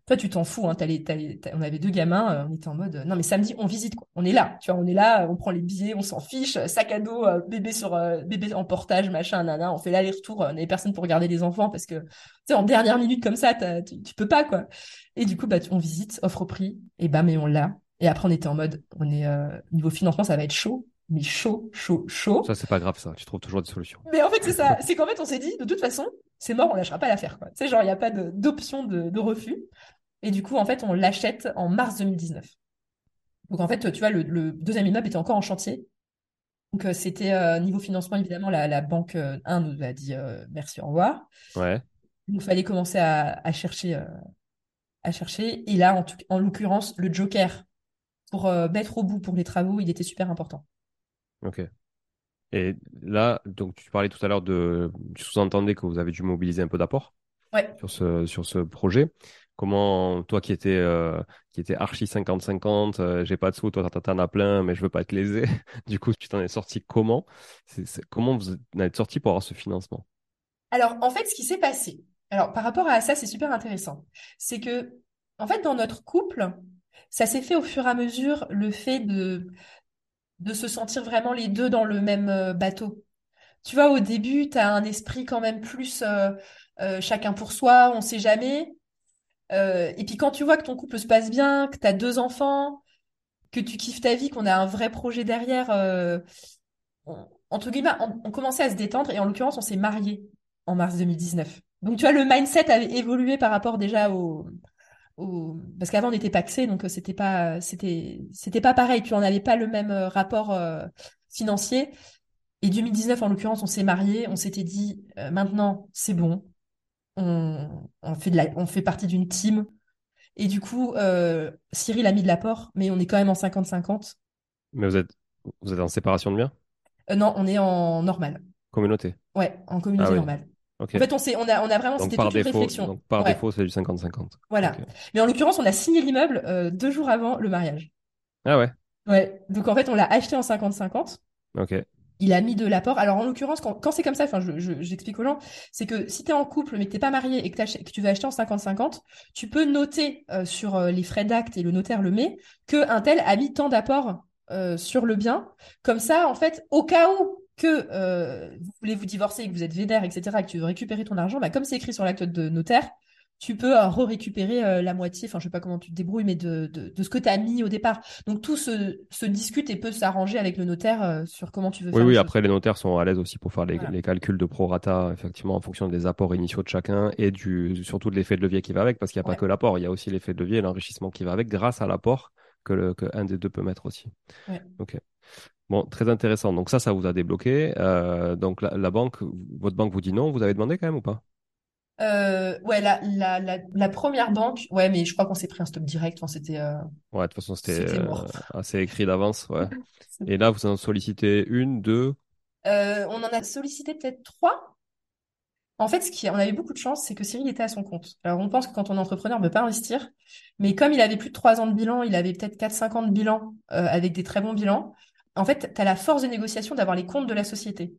Toi, tu t'en fous, hein, t'as les, t'as les- t'as- on avait deux gamins, euh, on était en mode, euh, non, mais samedi, on visite, quoi. On est là, tu vois, on est là, on prend les billets, on s'en fiche, euh, sac à dos, euh, bébé sur, euh, bébé en portage, machin, nana, on fait l'aller-retour, euh, on n'avait personne pour regarder les enfants parce que, tu sais, en dernière minute comme ça, tu, tu peux pas, quoi. Et du coup, bah, tu- on visite, offre au prix, et bam, et on l'a. Et après, on était en mode, on est, euh, niveau financement, ça va être chaud, mais chaud, chaud, chaud. Ça, c'est pas grave, ça. Tu trouves toujours des solutions. Mais en fait, c'est ça. C'est qu'en fait, on s'est dit, de toute façon, c'est mort, on lâchera pas l'affaire. Tu sais, genre, il n'y a pas d'option de, de refus. Et du coup, en fait, on l'achète en mars 2019. Donc, en fait, tu vois, le, le deuxième immeuble était encore en chantier. Donc, euh, c'était euh, niveau financement, évidemment, la, la banque euh, 1 nous a dit euh, merci, au revoir. Ouais. Il nous fallait commencer à, à chercher, euh, à chercher. Et là, en, tout- en l'occurrence, le joker pour euh, mettre au bout pour les travaux, il était super important. Ok. Et là, donc, tu parlais tout à l'heure de. Tu sous-entendais que vous avez dû mobiliser un peu d'apport Ouais. sur ce, sur ce projet. Comment, toi qui étais, euh, qui étais archi 50-50, euh, j'ai pas de sous, toi t'en as plein, mais je veux pas te léser. Du coup, tu t'en es sorti comment? Comment vous en êtes sorti pour avoir ce financement? Alors, en fait, ce qui s'est passé, alors par rapport à ça, c'est super intéressant. C'est que, en fait, dans notre couple, ça s'est fait au fur et à mesure le fait de, de se sentir vraiment les deux dans le même euh, bateau. Tu vois, au début, tu as un esprit quand même plus euh, euh, chacun pour soi, on sait jamais. Et puis quand tu vois que ton couple se passe bien, que tu as deux enfants, que tu kiffes ta vie, qu'on a un vrai projet derrière, on- entre guillemets, on, on commençait à se détendre et en l'occurrence, on s'est mariés en mars 2019. Donc, tu vois, le mindset avait évolué par rapport déjà au, au... parce qu'avant, on était paxés, donc euh, c'était pas, c'était, c'était pas pareil. Puis on n'avait pas le même euh, rapport euh, financier. Et 2019, en l'occurrence, on s'est mariés, on s'était dit, euh, maintenant, c'est bon, on, on fait de la, on fait partie d'une team. Et du coup, euh, Cyril a mis de l'apport, mais on est quand même en 50-50. Mais vous êtes, vous êtes en séparation de biens? Euh, non, on est en normal. Communauté? Ouais, en Ah communauté oui. normale. En fait, on a, on a vraiment, Donc c'était par défaut, réflexion. donc par Ouais, défaut, c'est du 50-50. voilà. Mais en l'occurrence, on a signé l'immeuble euh, deux jours avant le mariage. Ah ouais. Ouais. Donc en fait, on l'a acheté en 50-50. Ok. Il a mis de l'apport. Alors en l'occurrence, quand, quand c'est comme ça, enfin, je, je- j'explique aux gens, c'est que si tu es en couple mais que t'es pas marié et que, tu veux acheter en 50-50, tu peux noter euh, sur euh, les frais d'acte et le notaire le met que un tel a mis tant d'apport euh, sur le bien. Comme ça, en fait, au cas où que euh, vous voulez vous divorcer et que vous êtes vénère, etc., et que tu veux récupérer ton argent, bah, comme c'est écrit sur l'acte de notaire, tu peux euh, re-récupérer euh, la moitié, enfin je sais pas comment tu te débrouilles, mais de, de, de ce que tu as mis au départ. Donc tout se, se discute et peut s'arranger avec le notaire euh, sur comment tu veux Oui, faire oui, choses. après, les notaires sont à l'aise aussi pour faire les, Voilà. les calculs de prorata, effectivement, en fonction des apports initiaux de chacun et du, surtout de l'effet de levier qui va avec, parce qu'il n'y a pas que l'apport, il y a aussi l'effet de levier et l'enrichissement qui va avec grâce à l'apport que, le, que un des deux peut mettre aussi. Ouais. Ok. Bon, très intéressant. Donc ça, ça vous a débloqué. Euh, donc la, la banque, votre banque vous dit non, vous avez demandé quand même ou pas? Euh, ouais, la, la, la, la première banque, ouais, mais je crois qu'on s'est pris un stop direct. Enfin, c'était, euh, Ouais, de toute façon, c'était assez écrit d'avance. Ouais. Et là, vous en sollicitez une, deux? On en a sollicité peut-être trois. En fait, ce qui, on avait beaucoup de chance, c'est que Cyril était à son compte. Alors, on pense que quand on est entrepreneur, on ne peut pas investir. Mais comme il avait plus de trois ans de bilan, il avait peut-être 4-5 ans de bilan, euh, avec des très bons bilans. En fait, tu as la force de négociation d'avoir les comptes de la société.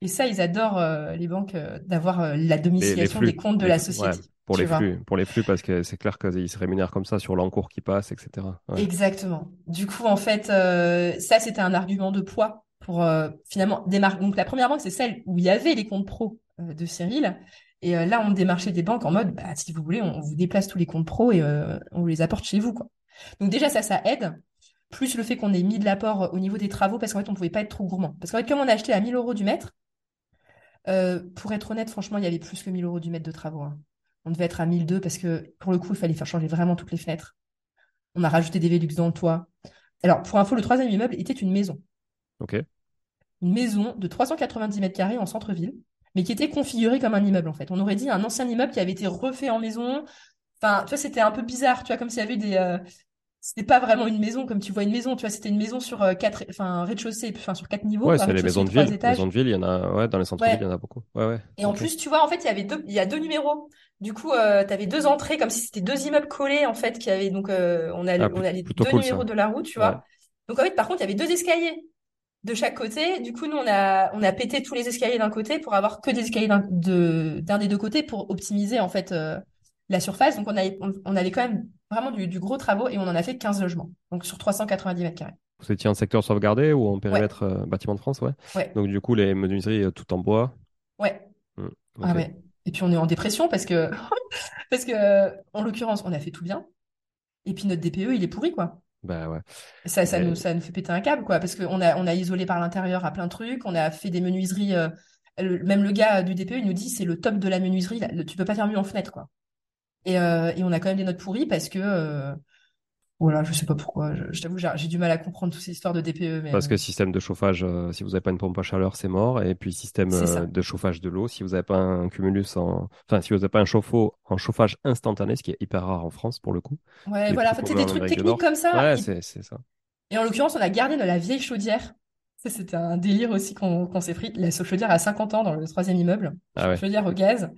Et ça, ils adorent, euh, les banques, euh, d'avoir euh, la domiciliation des comptes de Les la société. ouais, pour les vois. flux, pour les flux, parce que c'est clair qu'ils se rémunèrent comme ça sur l'encours qui passe, etc. Ouais. Exactement. Du coup, en fait, euh, ça, c'était un argument de poids pour euh, finalement démarquer. Donc, la première banque, c'est celle où il y avait les comptes pro de Cyril. Et là, on démarchait des banques en mode, bah, si vous voulez, on vous déplace tous les comptes pro et euh, on vous les apporte chez vous, quoi. Donc déjà, ça, ça aide. Plus le fait qu'on ait mis de l'apport au niveau des travaux, parce qu'en fait, on pouvait pas être trop gourmand. Parce qu'en fait, comme on a acheté à 1000 euros du mètre, euh, pour être honnête, franchement, il y avait plus que 1000 euros du mètre de travaux. hein. On devait être à 1002 parce que pour le coup, il fallait faire changer vraiment toutes les fenêtres. On a rajouté des Velux dans le toit. Alors, pour info, le troisième immeuble était une maison. Ok. Une maison de 390 mètres carrés en centre-ville, mais qui était configurée comme un immeuble, en fait. On aurait dit un ancien immeuble qui avait été refait en maison. Enfin, tu vois, c'était un peu bizarre, tu vois, comme s'il y avait des... euh, C'était pas vraiment une maison comme tu vois une maison, tu vois, c'était une maison sur euh, quatre, enfin, un rez-de-chaussée, enfin, sur quatre niveaux, Ouais, c'est les maisons de ville. Maisons de ville, il y en a, ouais, dans les centres-villes, il y en a beaucoup. Ouais, ouais. Et en plus, tu vois, en fait, il y avait deux, il y a deux numéros. Du coup, euh, tu avais deux entrées, comme si c'était deux immeubles collés, en fait, qui avaient, donc, euh, on a, Ah, on a les deux cool, numéros ça. de la route, tu Ouais. vois. Donc, en fait, par contre, il y avait deux escaliers de chaque côté. Du coup, nous, on a, on a pété tous les escaliers d'un côté pour avoir que des escaliers d'un, de, d'un des deux côtés pour optimiser, en fait, euh, la surface. Donc, on avait, on, on avait quand même vraiment du, du gros travaux et on en a fait 15 logements. Donc, sur 390 mètres carrés. Vous étiez en secteur sauvegardé ou en Ouais, périmètre euh, bâtiment de France, ouais. ouais, Donc, du coup, les menuiseries euh, tout en bois. ouais. Hmm, Ah ouais. Et puis, on est en dépression parce que, parce que, en l'occurrence, on a fait tout bien. Et puis, notre DPE, il est pourri, quoi. Bah ouais. Ça, ça nous, ça nous fait péter un câble, quoi, parce qu'on a, on a isolé par l'intérieur à plein de trucs, on a fait des menuiseries. euh, le- même le gars du DPE, il nous dit c'est le top de la menuiserie, là, le- tu peux pas faire mieux en fenêtre, quoi. Et, euh, et on a quand même des notes pourries parce que, euh, voilà, je sais pas pourquoi. Je, je t'avoue, j'ai du mal à comprendre toutes ces histoires de DPE, mais Parce euh, que système de chauffage, euh, si vous n'avez pas une pompe à chaleur, c'est mort. Et puis système euh, de chauffage de l'eau, si vous n'avez pas un cumulus en, enfin, si vous n'avez pas un chauffe-eau en chauffage instantané, ce qui est hyper rare en France pour le coup, Ouais, voilà, en fait, c'est des trucs techniques comme ça. Ouais, Et, c'est ça. et en l'occurrence, on a gardé de la vieille chaudière. C'était un délire aussi qu'on qu'on s'est pris. La chaudière a 50 ans dans le troisième immeuble. Ah ouais. Chaudière au gaz.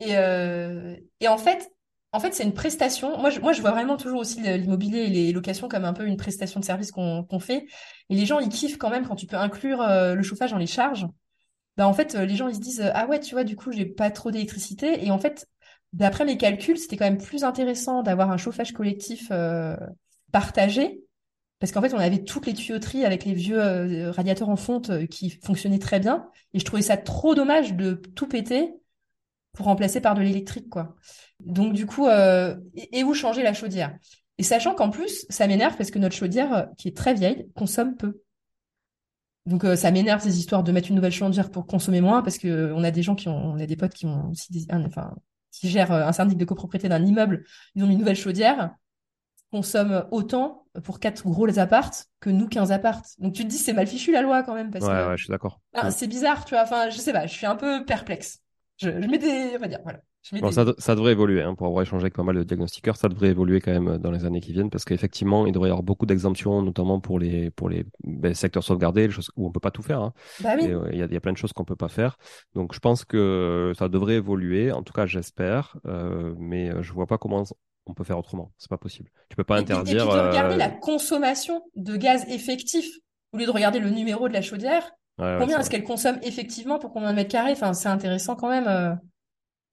Et, euh, et en fait, en fait, c'est une prestation. Moi je, moi, je vois vraiment toujours aussi l'immobilier et les locations comme un peu une prestation de service qu'on fait. Et les gens, ils kiffent quand même quand tu peux inclure euh, le chauffage dans les charges. Bah, en fait, euh, les gens, ils se disent, ah ouais, tu vois, du coup, j'ai pas trop d'électricité. Et en fait, d'après mes calculs, c'était quand même plus intéressant d'avoir un chauffage collectif euh, partagé. Parce qu'en fait, on avait toutes les tuyauteries avec les vieux radiateurs en fonte qui fonctionnaient très bien. Et je trouvais ça trop dommage de tout péter pour remplacer par de l'électrique, quoi. Donc, du coup, euh, et, et où changer la chaudière? Et sachant qu'en plus, ça m'énerve parce que notre chaudière, euh, qui est très vieille, consomme peu. Donc, euh, ça m'énerve ces histoires de mettre une nouvelle chaudière pour consommer moins parce que euh, on a des gens qui ont, on a des potes qui ont aussi des, un- enfin, qui gèrent un syndic de copropriété d'un immeuble. Ils ont mis une nouvelle chaudière, consomment autant pour quatre gros appartes que nous 15 appartes. Donc, tu te dis, c'est mal fichu la loi quand même parce Ouais, que ouais, je suis d'accord. ah, Mm. c'est bizarre, tu vois. Enfin, je sais pas, je suis un peu perplexe. Je, je mets des, on va dire, voilà. Je Bon, des- ça, ça devrait évoluer, hein, pour avoir échangé avec pas mal de diagnostiqueurs, ça devrait évoluer quand même euh, dans les années qui viennent, parce qu'effectivement, il devrait y avoir beaucoup d'exemptions, notamment pour les, pour les ben, secteurs sauvegardés, les choses où on peut pas tout faire. hein. Bah oui. Euh, il y a, il y a plein de choses qu'on peut pas faire. Donc, je pense que ça devrait évoluer, en tout cas, j'espère, euh, mais euh, je vois pas comment on peut faire autrement. C'est pas possible. Tu peux pas Et puis, et puis interdire. de regarder euh, la consommation de gaz effectif, au lieu de regarder le numéro de la chaudière, ouais, combien est-ce qu'elle consomme effectivement pour combien de mètres carrés? Enfin, c'est intéressant quand même. euh. Enfin,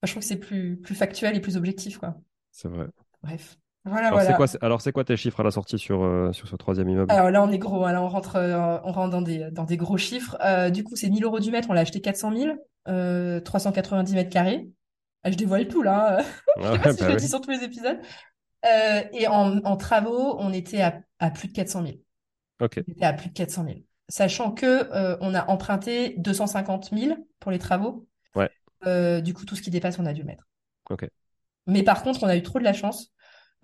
je trouve que c'est plus, plus factuel et plus objectif, quoi. C'est vrai. Bref. Voilà, Alors, c'est quoi, c'est- alors, c'est quoi tes chiffres à la sortie sur, euh, sur ce troisième immeuble? Alors là, on est gros. hein. Là, on rentre, euh, on rentre dans des, dans des gros chiffres. Euh, du coup, c'est 1000 euros du mètre. On l'a acheté 400 000, euh, 390 mètres carrés. Ah, je dévoile tout, là. Je sais pas si je bah le oui. dis sur tous les épisodes. Et en, en travaux, on était à, à plus de 400 000. Ok. On était à plus de 400 000. Sachant que euh, on a emprunté 250 000 pour les travaux. Ouais. Euh, du coup, tout ce qui dépasse, on a dû le mettre. Ok. Mais par contre, on a eu trop de la chance.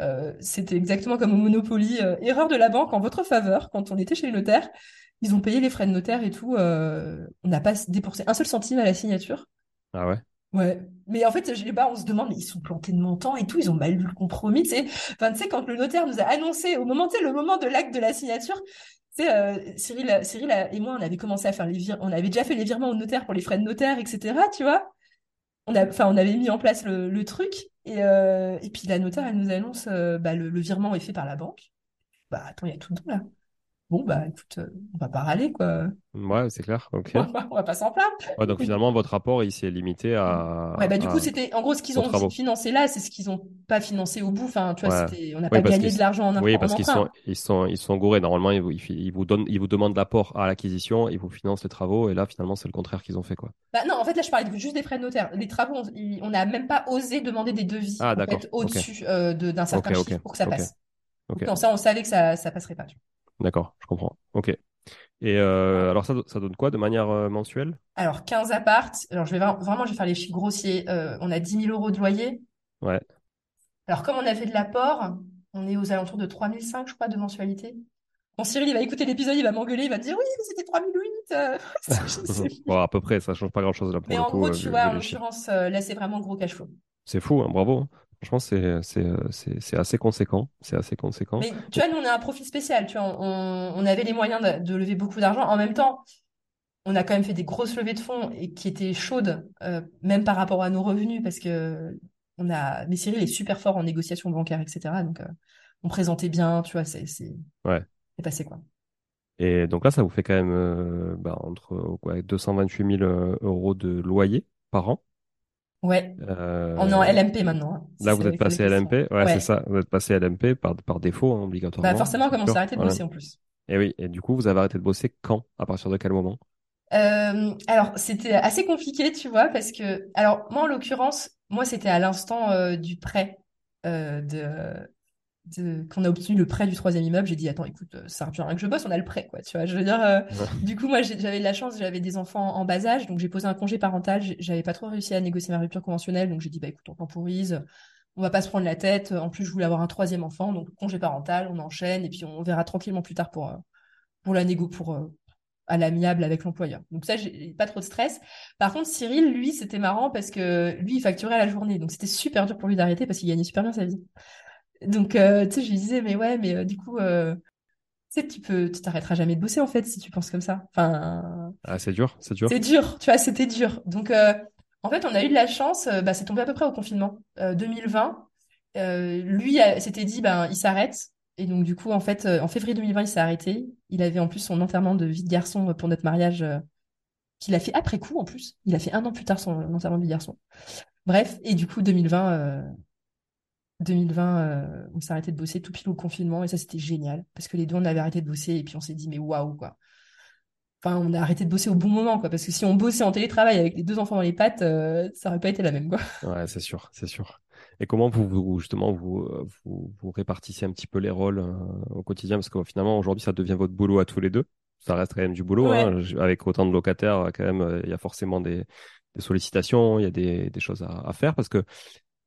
Euh, c'était exactement comme au Monopoly, erreur de la banque en votre faveur. Quand on était chez le notaire, ils ont payé les frais de notaire et tout. on n'a pas dépensé un seul centime à la signature. Ah ouais? Ouais. Mais en fait, je sais pas, on se demande, mais ils sont plantés de montant et tout, ils ont mal lu le compromis, tu sais. Enfin, tu sais, quand le notaire nous a annoncé, au moment, tu sais, le moment de l'acte de la signature, tu euh, Cyril, Cyril et moi, on avait commencé à faire les on avait déjà fait les virements au notaire pour les frais de notaire, etc., tu vois. On on avait mis en place le, truc et, euh, et puis la notaire, elle nous annonce, euh, bah, le, le virement est fait par la banque. Bah, attends, il y a tout dedans, là. Bon, bah, écoute, euh, on va pas râler, quoi. Ouais, c'est clair. Ok. On va, on va pas s'en plaindre. Ouais, donc finalement, votre rapport, il s'est limité à, Ouais, bah du coup, c'était en gros ce qu'ils ont travaux. financé là, c'est ce qu'ils ont pas financé au bout. Enfin, tu vois, Ouais. on n'a Oui, pas gagné de l'argent en, Oui, en parce qu'ils emprunt. sont, ils sont, ils sont gourés. Normalement, ils vous, ils, vous donnent, ils vous demandent l'apport à l'acquisition, ils vous financent les travaux, et là, finalement, c'est le contraire qu'ils ont fait, quoi. Bah non, en fait, là, je parlais juste des frais de notaire. Les travaux, on n'a même pas osé demander des devis Ah, en d'accord. fait, au-dessus euh, de- d'un certain Ok, chiffre pour que ça passe. Donc, non, ça, on savait que ça, ça passerait pas. tu vois. D'accord, je comprends. Ok. Et euh, alors, ça, ça donne quoi de manière euh, mensuelle? Alors, 15 apparts. Alors, je vais vra- vraiment, je vais faire les chiffres grossiers. Euh, on a 10 000 euros de loyer. Ouais. Alors, comme on a fait de l'apport, on est aux alentours de 3005, je crois, de mensualité. Bon, Cyril, il va écouter l'épisode, il va m'engueuler, il va me dire oui, mais c'était 3008. euh. Je sais plus. Bon, à peu près, ça change pas grand-chose là pour Mais le en coup. gros, tu vois, en l'occurrence, là, c'est vraiment gros cash flow. C'est fou, hein, bravo. Franchement, c'est, c'est, c'est, c'est assez conséquent. C'est assez conséquent. Mais tu vois, nous, on a un profil spécial. Tu vois, on, on avait les moyens de, de lever beaucoup d'argent. En même temps, on a quand même fait des grosses levées de fonds et qui étaient chaudes, euh, même par rapport à nos revenus, parce que on a. Mais Cyril est super fort en négociation bancaire, etc. Donc, euh, on présentait bien, tu vois, c'est c'est Ouais. c'est passé quoi. Et donc là, ça vous fait quand même euh, bah, entre quoi, 228 000 euh, euros de loyer par an. Ouais. Euh, On est en LMP maintenant. hein. Là, vous êtes passé. LMP. Ouais, Ouais. c'est ça. Vous êtes passé LMP par, par défaut, hein, obligatoirement. Bah forcément, comme on s'est arrêté de Voilà. bosser en plus. Et oui. Et du coup, vous avez arrêté de bosser quand? À partir de quel moment? Euh, alors, c'était assez compliqué, tu vois, parce que, alors, moi, en l'occurrence, moi, c'était à l'instant euh, du prêt, euh, de, de, qu'on a obtenu le prêt du troisième immeuble. J'ai dit, attends, écoute, ça sert plus à rien que je bosse, on a le prêt, quoi, tu vois. Je veux dire, euh, du coup, moi, j'avais de la chance, j'avais des enfants en bas âge, donc j'ai posé un congé parental. J'avais pas trop réussi à négocier ma rupture conventionnelle, donc j'ai dit, bah, écoute, on temporise, on va pas se prendre la tête. En plus, je voulais avoir un troisième enfant, donc congé parental, on enchaîne, et puis on verra tranquillement plus tard pour, euh, pour la négo, pour, euh, à l'amiable avec l'employeur. Donc ça, j'ai pas trop de stress. Par contre, Cyril, lui, c'était marrant parce que lui, il facturait à la journée. Donc c'était super dur pour lui d'arrêter parce qu'il gagnait super bien sa vie. Donc, euh, tu sais, je lui disais, mais ouais, mais euh, du coup, euh, tu sais, tu peux, tu t'arrêteras jamais de bosser en fait si tu penses comme ça. Enfin, Ah, c'est dur, c'est dur. c'est dur, tu vois, c'était dur. Donc, en fait, on a eu de la chance, bah, c'est tombé à peu près au confinement euh, 2020. Euh, lui s'était dit, ben, il s'arrête. Et donc, du coup, en fait, en février 2020, il s'est arrêté. Il avait en plus son enterrement de vie de garçon pour notre mariage, qu'il a fait après coup, en plus. Il a fait un an plus tard son enterrement de vie de garçon. Bref, et du coup, 2020, euh, 2020, euh, on s'est arrêté de bosser tout pile au confinement. Et ça, c'était génial. Parce que les deux, on avait arrêté de bosser. Et puis, on s'est dit, mais waouh, quoi. Enfin, on a arrêté de bosser au bon moment, quoi. Parce que si on bossait en télétravail avec les deux enfants dans les pattes, euh, ça aurait pas été la même, quoi. Ouais, c'est sûr, c'est sûr. Et comment vous, vous justement vous, euh, vous, vous répartissez un petit peu les rôles euh, au quotidien? Parce que finalement aujourd'hui ça devient votre boulot à tous les deux. Ça reste quand même du boulot Ouais. hein. Avec autant de locataires quand même euh, il y a forcément des, des sollicitations, il y a des, des choses à, à faire parce que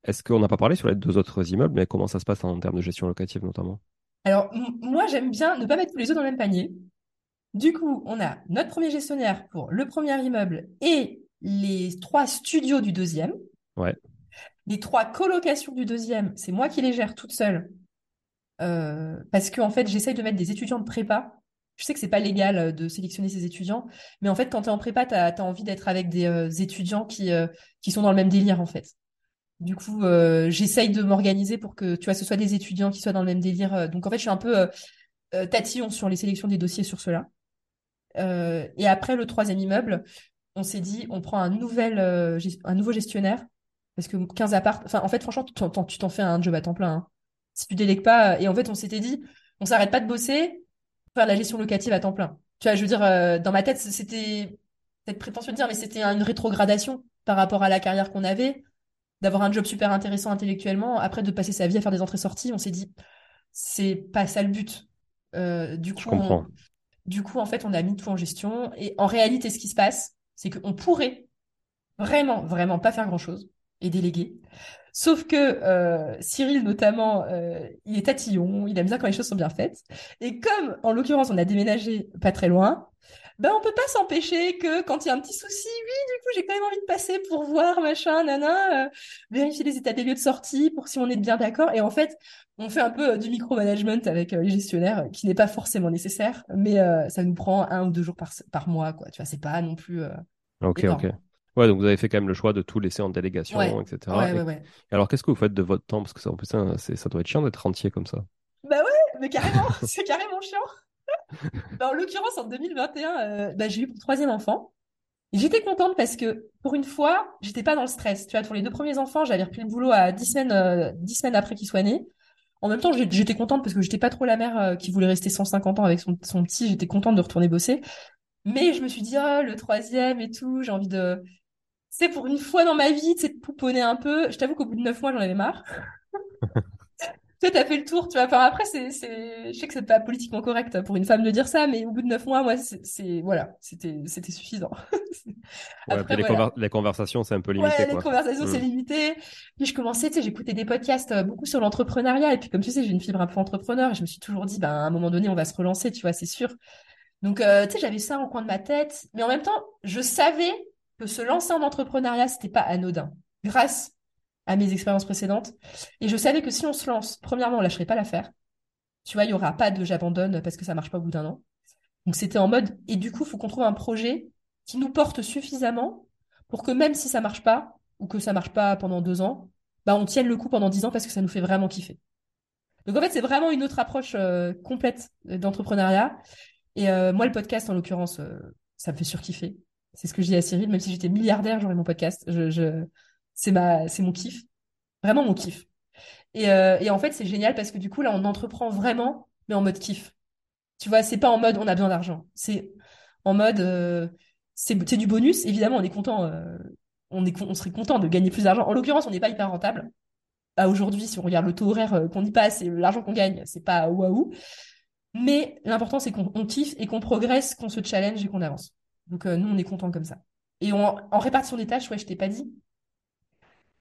est-ce qu'on n'a pas parlé sur les deux autres immeubles mais comment ça se passe en termes de gestion locative notamment? Alors, moi, j'aime bien ne pas mettre tous les œufs dans le même panier. Du coup, on a notre premier gestionnaire pour le premier immeuble et les trois studios du deuxième. Ouais. Les trois colocations du deuxième, c'est moi qui les gère toute seule. Euh, parce que en fait, j'essaye de mettre des étudiants de prépa. Je sais que c'est pas légal euh, de sélectionner ces étudiants, mais en fait, quand tu es en prépa, tu as, envie d'être avec des euh, étudiants qui, qui sont dans le même délire, en fait. Du coup, j'essaye de m'organiser pour que, tu vois, ce soit des étudiants qui soient dans le même délire. Donc, en fait, je suis un peu tatillon sur les sélections des dossiers sur cela. et après, le troisième immeuble, on s'est dit, on prend un, nouvel, un nouveau gestionnaire parce que 15 appart, enfin, en fait, franchement, tu t'en fais un job à temps plein. Hein. Si tu délègues pas, et en fait, on s'était dit, on s'arrête pas de bosser, pour faire la gestion locative à temps plein. Tu vois, je veux dire, euh, dans ma tête, c'était peut-être prétentieux de dire, mais c'était une rétrogradation par rapport à la carrière qu'on avait, d'avoir un job super intéressant intellectuellement, après de passer sa vie à faire des entrées-sorties, on s'est dit, c'est pas ça le but. Euh, du coup, du coup, en fait, on a mis tout en gestion, et en réalité, ce qui se passe, c'est qu'on pourrait vraiment, vraiment pas faire grand-chose et délégué. Sauf que euh, Cyril, notamment, euh, il est tatillon, il aime bien quand les choses sont bien faites. Et comme, en l'occurrence, on a déménagé pas très loin, ben on peut pas s'empêcher que quand il y a un petit souci, oui, du coup, j'ai quand même envie de passer pour voir, machin, nana, euh, vérifier les états des lieux de sortie pour si on est bien d'accord. Et en fait, on fait un peu du micromanagement avec les gestionnaires, qui n'est pas forcément nécessaire, mais ça nous prend un ou deux jours par, par mois, quoi. Tu vois, c'est pas non plus. ok, ok. Ouais, donc vous avez fait quand même le choix de tout laisser en délégation, etc. Ouais, ouais, ouais. alors, qu'est-ce que vous faites de votre temps? Parce que ça, en plus, ça, ça doit être chiant d'être rentier comme ça. Bah ouais, mais carrément, c'est carrément chiant. Bah, en l'occurrence, en 2021, euh, bah, j'ai eu mon troisième enfant. J'étais contente parce que pour une fois, j'étais pas dans le stress. Tu vois, pour les deux premiers enfants, j'avais repris le boulot à dix semaines, euh, dix semaines après qu'il soit né. En même temps, j'étais contente parce que j'étais pas trop la mère euh, qui voulait rester 150 ans avec son, son petit. J'étais contente de retourner bosser. Mais je me suis dit, oh, le troisième et tout, j'ai envie de, pour une fois dans ma vie, c'est de pouponner un peu. Je t'avoue qu'au bout de neuf mois, j'en avais marre. tu as fait le tour, tu vois. Enfin, après, c'est, c'est, je sais que c'est pas politiquement correct pour une femme de dire ça, mais au bout de neuf mois, moi, c'est, voilà, c'était, c'était suffisant. après, les, conversations, c'est un peu limité. Ouais, les conversations, c'est mm. limité. Puis je commençais, tu sais, j'écoutais des podcasts euh, beaucoup sur l'entrepreneuriat. Et puis, comme tu sais, j'ai une fibre un peu entrepreneur. Et je me suis toujours dit, ben, à un moment donné, on va se relancer, tu vois, c'est sûr. Donc, euh, tu sais, j'avais ça au coin de ma tête. Mais en même temps, je savais que se lancer en entrepreneuriat, c'était pas anodin, grâce à mes expériences précédentes. Et je savais que si on se lance, premièrement, on lâcherait pas l'affaire. Tu vois, il y aura pas de j'abandonne parce que ça marche pas au bout d'un an. Donc c'était en mode, et du coup, il faut qu'on trouve un projet qui nous porte suffisamment pour que même si ça marche pas, ou que ça marche pas pendant deux ans, bah on tienne le coup pendant dix ans parce que ça nous fait vraiment kiffer. Donc en fait, c'est vraiment une autre approche euh, complète d'entrepreneuriat. Et euh, moi, le podcast, en l'occurrence, euh, ça me fait surkiffer. C'est ce que je dis à Cyril, même si j'étais milliardaire, j'aurais mon podcast. C'est ma, c'est mon kiff. Vraiment mon kiff. Et, euh, et en fait, c'est génial parce que du coup, là, on entreprend vraiment, mais en mode kiff. Tu vois, c'est pas en mode on a besoin d'argent. C'est en mode euh, c'est du bonus. Évidemment, on est content. Euh, on, on serait content de gagner plus d'argent. En l'occurrence, on n'est pas hyper rentable. Aujourd'hui, si on regarde le taux horaire qu'on y passe et l'argent qu'on gagne, c'est pas waouh. Mais l'important, c'est qu'on kiffe et qu'on progresse, qu'on se challenge et qu'on avance. Donc euh, nous, on est contents comme ça. Et en répartition des tâches, ouais, je t'ai pas dit.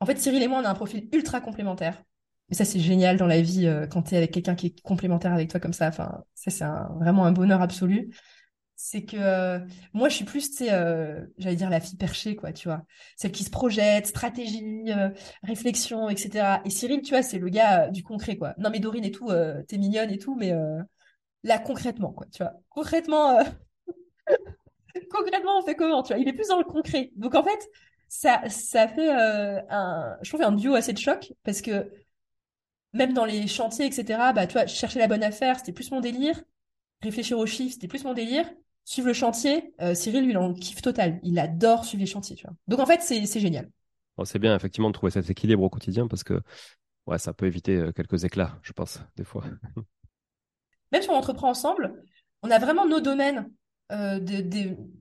En fait, Cyril et moi, on a un profil ultra complémentaire. Et ça, c'est génial dans la vie euh, quand tu es avec quelqu'un qui est complémentaire avec toi comme ça. Enfin, ça, c'est vraiment un bonheur absolu. C'est que euh, moi, je suis plus, tu j'allais dire la fille perchée, quoi, tu vois. Celle qui se projette, stratégie, réflexion, etc. Et Cyril, tu vois, c'est le gars du concret, quoi. Non, mais Dorine et tout, t'es mignonne et tout, mais là, concrètement, quoi, tu vois. Concrètement, concrètement, on fait comment, tu vois? Il est plus dans le concret. Donc en fait, ça, ça fait euh, un, je trouve un duo assez de choc parce que même dans les chantiers, etc. Bah, tu vois, chercher la bonne affaire, c'était plus mon délire. Réfléchir aux chiffres, c'était plus mon délire. Suivre le chantier, euh, Cyril, lui, il en kiffe total. Il adore suivre les chantiers, tu vois. Donc en fait, c'est génial. c'est bien effectivement de trouver cet équilibre au quotidien parce que ouais, ça peut éviter euh, quelques éclats, je pense, des fois. Même si on entreprend ensemble, on a vraiment nos domaines euh,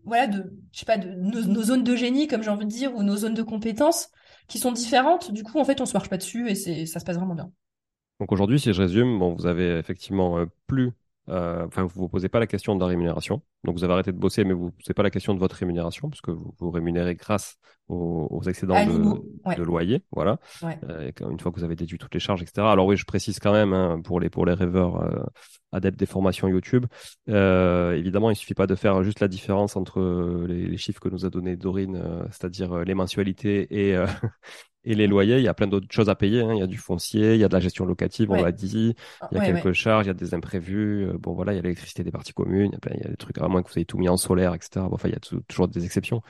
voilà, de, je sais pas, de nos, zones de génie, comme j'ai envie de dire, ou nos zones de compétences qui sont différentes. Du coup, en fait, on se marche pas dessus et c'est, ça se passe vraiment bien. Donc aujourd'hui, si je résume, bon, vous avez effectivement euh, plus enfin, vous vous posez pas la question de la rémunération. Donc, vous avez arrêté de bosser, mais vous ne posez pas la question de votre rémunération, puisque vous vous rémunérez grâce aux, excédents de, loyer. Voilà. Euh, une fois que vous avez déduit toutes les charges, etc. Alors oui, je précise quand même, hein, pour, les, pour les rêveurs euh, adeptes des formations YouTube, évidemment, il suffit pas de faire juste la différence entre les, chiffres que nous a donné Dorine, c'est-à-dire les mensualités et, Et les loyers, il y a plein d'autres choses à payer. Hein. Il y a du foncier, il y a de la gestion locative, on l'a dit. Il y a Ouais, quelques ouais. charges, il y a des imprévus. euh, Bon, voilà, il y a l'électricité des parties communes. Il y a, plein- il y a des trucs, à moins que vous ayez tout mis en solaire, etc. Bon, enfin, il y a tou- toujours des exceptions.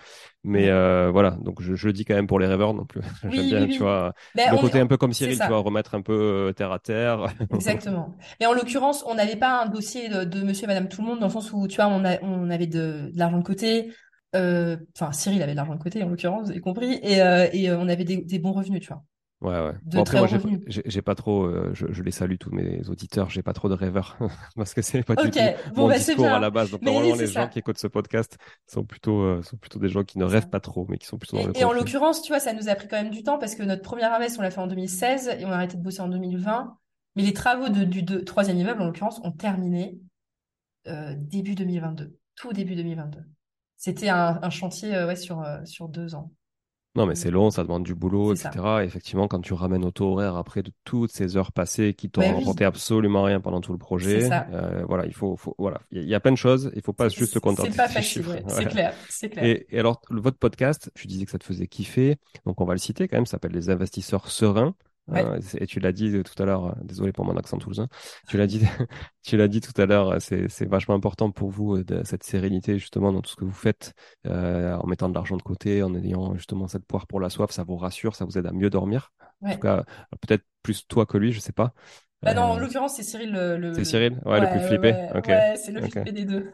Mais euh, voilà, donc je, je le dis quand même pour les rêveurs non plus. J'aime Oui, bien, oui, tu oui. vois, Ben, le on- côté un peu comme Cyril, tu vois, remettre un peu euh, terre à terre. Exactement. Mais en l'occurrence, on n'avait pas un dossier de, de monsieur et madame tout le monde, dans le sens où, tu vois, on, a, on avait de, de l'argent de côté. Euh, Enfin, Cyril avait de l'argent de côté, en l'occurrence, avez compris. Et, euh, et euh, on avait des, des bons revenus, tu vois. Ouais, ouais. De Bon, très après, moi, j'ai, pas trop, euh, je, je les salue tous mes auditeurs, j'ai pas trop de rêveurs, parce que c'est pas du Ok, tout bon, mon bah, discours à la base. Donc, Mais normalement, les gens qui écoutent ce podcast sont plutôt, euh, sont plutôt des gens qui ne rêvent ça. pas trop, mais qui sont plutôt dans Et, et en l'occurrence, tu vois, ça nous a pris quand même du temps parce que notre première invest, on l'a fait en 2016 et on a arrêté de bosser en 2020. Mais les travaux de, du troisième immeuble, en l'occurrence, ont terminé euh, début 2022, tout début 2022. C'était un, un chantier euh, ouais, sur, euh, sur deux ans. Non, mais c'est long, ça demande du boulot, etc. ça. Et effectivement, quand tu ramènes au taux horaire après de toutes ces heures passées qui t'ont Ben rapporté oui, absolument rien pendant tout le projet, euh, voilà, il faut, faut- voilà, il y, a il y a plein de choses. Il faut pas juste se contenter c'est pas facile, ouais. C'est clair, c'est clair. Et, et alors, le- votre podcast, tu disais que ça te faisait kiffer, donc on va le citer quand même, ça s'appelle Les investisseurs sereins. Ouais, Euh, et tu l'as dit tout à l'heure, euh, désolé pour mon accent toulousain, tu l'as dit, tu l'as dit tout à l'heure, euh, c'est, vachement important pour vous de, cette sérénité justement dans tout ce que vous faites, euh, en mettant de l'argent de côté, en ayant justement cette poire pour la soif, ça vous rassure, ça vous aide à mieux dormir. En tout cas, peut-être plus toi que lui, je sais pas. Bah non, en l'occurrence, c'est Cyril le, le, c'est Cyril, ouais, le plus flippé. ouais, c'est le ok, flippé des deux.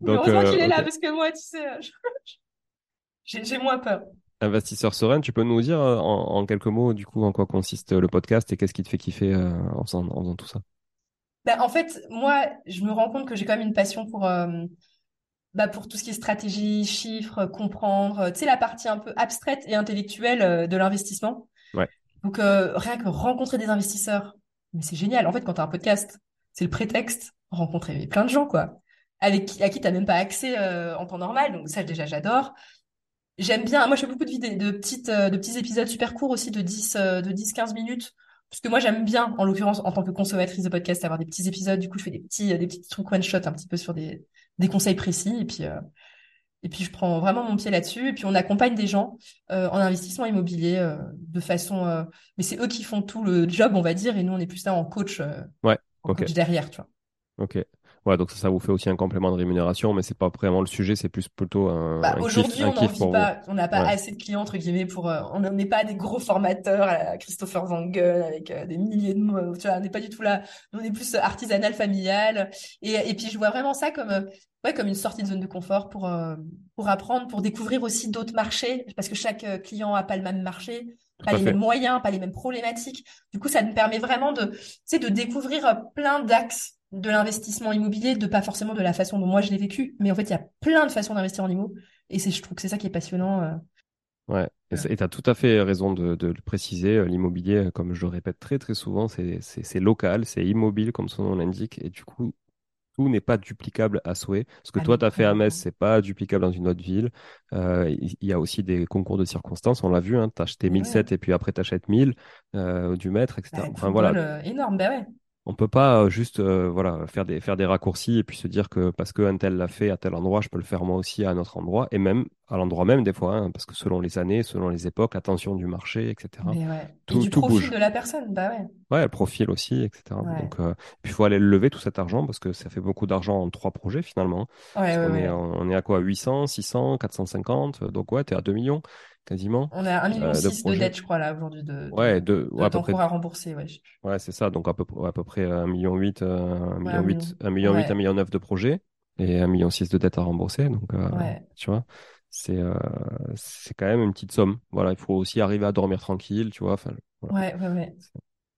Donc, heureusement qu'il est là parce que moi, tu sais, j'ai moins peur. Investisseur serein, tu peux nous dire euh, en, en quelques mots du coup en quoi consiste le podcast et qu'est-ce qui te fait kiffer euh, en faisant, en faisant tout ça? Bah, en fait, moi, je me rends compte que j'ai quand même une passion pour, euh, bah, pour tout ce qui est stratégie, chiffres, comprendre, tu sais, la partie un peu abstraite et intellectuelle de l'investissement. Ouais, Donc, euh, rien que rencontrer des investisseurs, mais c'est génial. En fait, quand tu as un podcast, c'est le prétexte, rencontrer plein de gens, quoi, avec qui, à qui tu même pas accès en temps normal. Donc, ça, déjà, j'adore. J'aime bien, moi je fais beaucoup de vidéos, de petites, euh, de petits épisodes super courts aussi de 10, euh, de 10-15 minutes. Parce que moi j'aime bien, en l'occurrence, en tant que consommatrice de podcast, avoir des petits épisodes. Du coup, je fais des petits, euh, des petits trucs one shot un petit peu sur des, des conseils précis. Et puis, euh, et puis je prends vraiment mon pied là-dessus. Et puis on accompagne des gens euh, en investissement immobilier euh, de façon. euh, mais c'est eux qui font tout le job, on va dire, et nous on est plus là en coach, ouais, en ok, coach derrière, tu vois. ok. Ouais, donc ça, ça vous fait aussi un complément de rémunération, mais c'est pas vraiment le sujet, c'est plus plutôt un, Bah, un aujourd'hui, on n'en kiff vit pour vous. pas, on n'a pas Ouais, assez de clients, entre guillemets, pour, euh, on n'est pas des gros formateurs à la Christopher Van Gun avec euh, des milliers de mots, tu vois, on n'est pas du tout là. Nous, on est plus artisanal, familial. Et, et puis, je vois vraiment ça comme, euh, ouais, comme une sortie de zone de confort pour, euh, pour apprendre, pour découvrir aussi d'autres marchés, parce que chaque euh, client a pas le même marché, pas les mêmes moyens, pas les mêmes problématiques. Du coup, ça nous permet vraiment de, de découvrir euh, plein d'axes de l'investissement immobilier, de pas forcément de la façon dont moi je l'ai vécu, mais en fait, il y a plein de façons d'investir en immo. Et c'est, je trouve que c'est ça qui est passionnant. euh. Ouais, et tu as tout à fait raison de, de le préciser. euh, L'immobilier, euh, comme je le répète très très souvent, c'est local, c'est immobile comme son nom l'indique, et du coup, tout n'est pas duplicable à souhait. Ce que Ah toi, tu as fait à Metz, c'est pas duplicable dans une autre ville. Il y, a aussi des concours de circonstances, on l'a vu, hein, tu as acheté Mais ouais. 1007 et puis après tu achètes 1000 euh, du mètre, etc. Bah, Enfin voilà, énorme, bah ouais. On peut pas euh, juste euh, voilà faire des faire des raccourcis et puis se dire que parce que un tel l'a fait à tel endroit, je peux le faire moi aussi à un autre endroit et même à l'endroit même des fois, hein, parce que selon les années, selon les époques, la tension du marché, etc. Mais ouais. Et Tout du tout profil bouge. de la personne, bah ouais. Ouais, le profil aussi, etc. Ouais. Donc euh, puis faut aller le lever tout cet argent parce que ça fait beaucoup d'argent en trois projets finalement. Ouais, qu'on est on est à quoi? 800, 600, 450, donc ouais, t'es à 2 millions quasiment On a 1,6 million euh, de de projets. dette, je crois, là, aujourd'hui, de, Ouais, de, de, ouais, à peu près à rembourser, ouais. Ouais, c'est ça. Donc, à peu, à peu près 1,8 million, euh, 1 Ouais, un million, million. 8, 1 million, 8, 1 Ouais, million 9 de projets et 1 million 6 de dettes à rembourser. Donc, euh, tu vois, c'est euh, c'est quand même une petite somme. Voilà, il faut aussi arriver à dormir tranquille, tu vois. Enfin, voilà. ouais, ouais, ouais.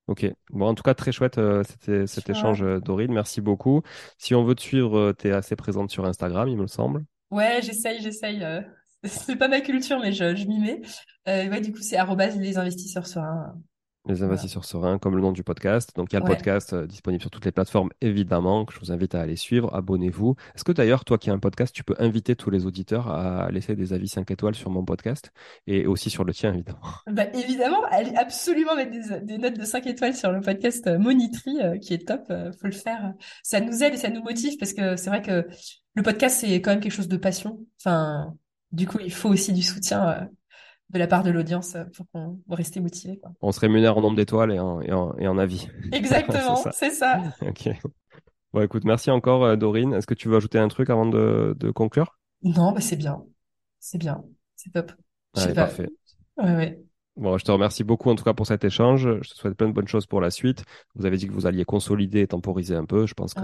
Ok. Bon, en tout cas, très chouette euh, cet, cet échange, euh, Dorine. Merci beaucoup. Si on veut te suivre, tu es assez présente sur Instagram, il me semble. Ouais, j'essaye, j'essaye. C'est pas ma culture, mais je, je m'y mets. Euh, ouais, du coup, c'est les investisseurs sereins. Les Voilà. investisseurs sereins, comme le nom du podcast. Donc, il y a le podcast euh, disponible sur toutes les plateformes, évidemment, que je vous invite à aller suivre. Abonnez-vous. Est-ce que d'ailleurs, toi qui as un podcast, tu peux inviter tous les auditeurs à laisser des avis 5 étoiles sur mon podcast et aussi sur le tien, évidemment? Bah, évidemment, allez absolument mettre des, des notes de 5 étoiles sur le podcast euh, Monitry, euh, qui est top. euh, faut le faire. Ça nous aide et ça nous motive parce que c'est vrai que le podcast, c'est quand même quelque chose de passion. Enfin, du coup, il faut aussi du soutien. euh, de la part de l'audience pour qu'on reste motivé. On se rémunère en nombre d'étoiles et en, et, en, et en avis. Exactement, c'est ça. ça. ok. Bon, écoute, merci encore, Dorine. Est-ce que tu veux ajouter un truc avant de, de conclure? Non, bah c'est bien. C'est bien. C'est top. Allez, parfait. Ouais, ouais. Bon, je te remercie beaucoup en tout cas pour cet échange. Je te souhaite plein de bonnes choses pour la suite. Vous avez dit que vous alliez consolider et temporiser un peu. Je pense que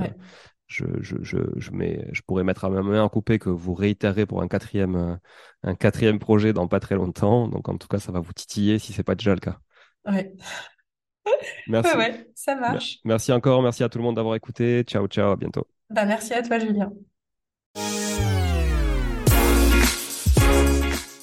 je, je, je, je, mets, je pourrais mettre à ma main en coupé que vous réitérez pour un quatrième, un quatrième projet dans pas très longtemps. Donc en tout cas, ça va vous titiller si c'est pas déjà le cas. Ouais. Merci. Ouais, ça marche. Merci encore. Merci à tout le monde d'avoir écouté. Ciao, ciao. À bientôt. Bah, merci à toi, Julien.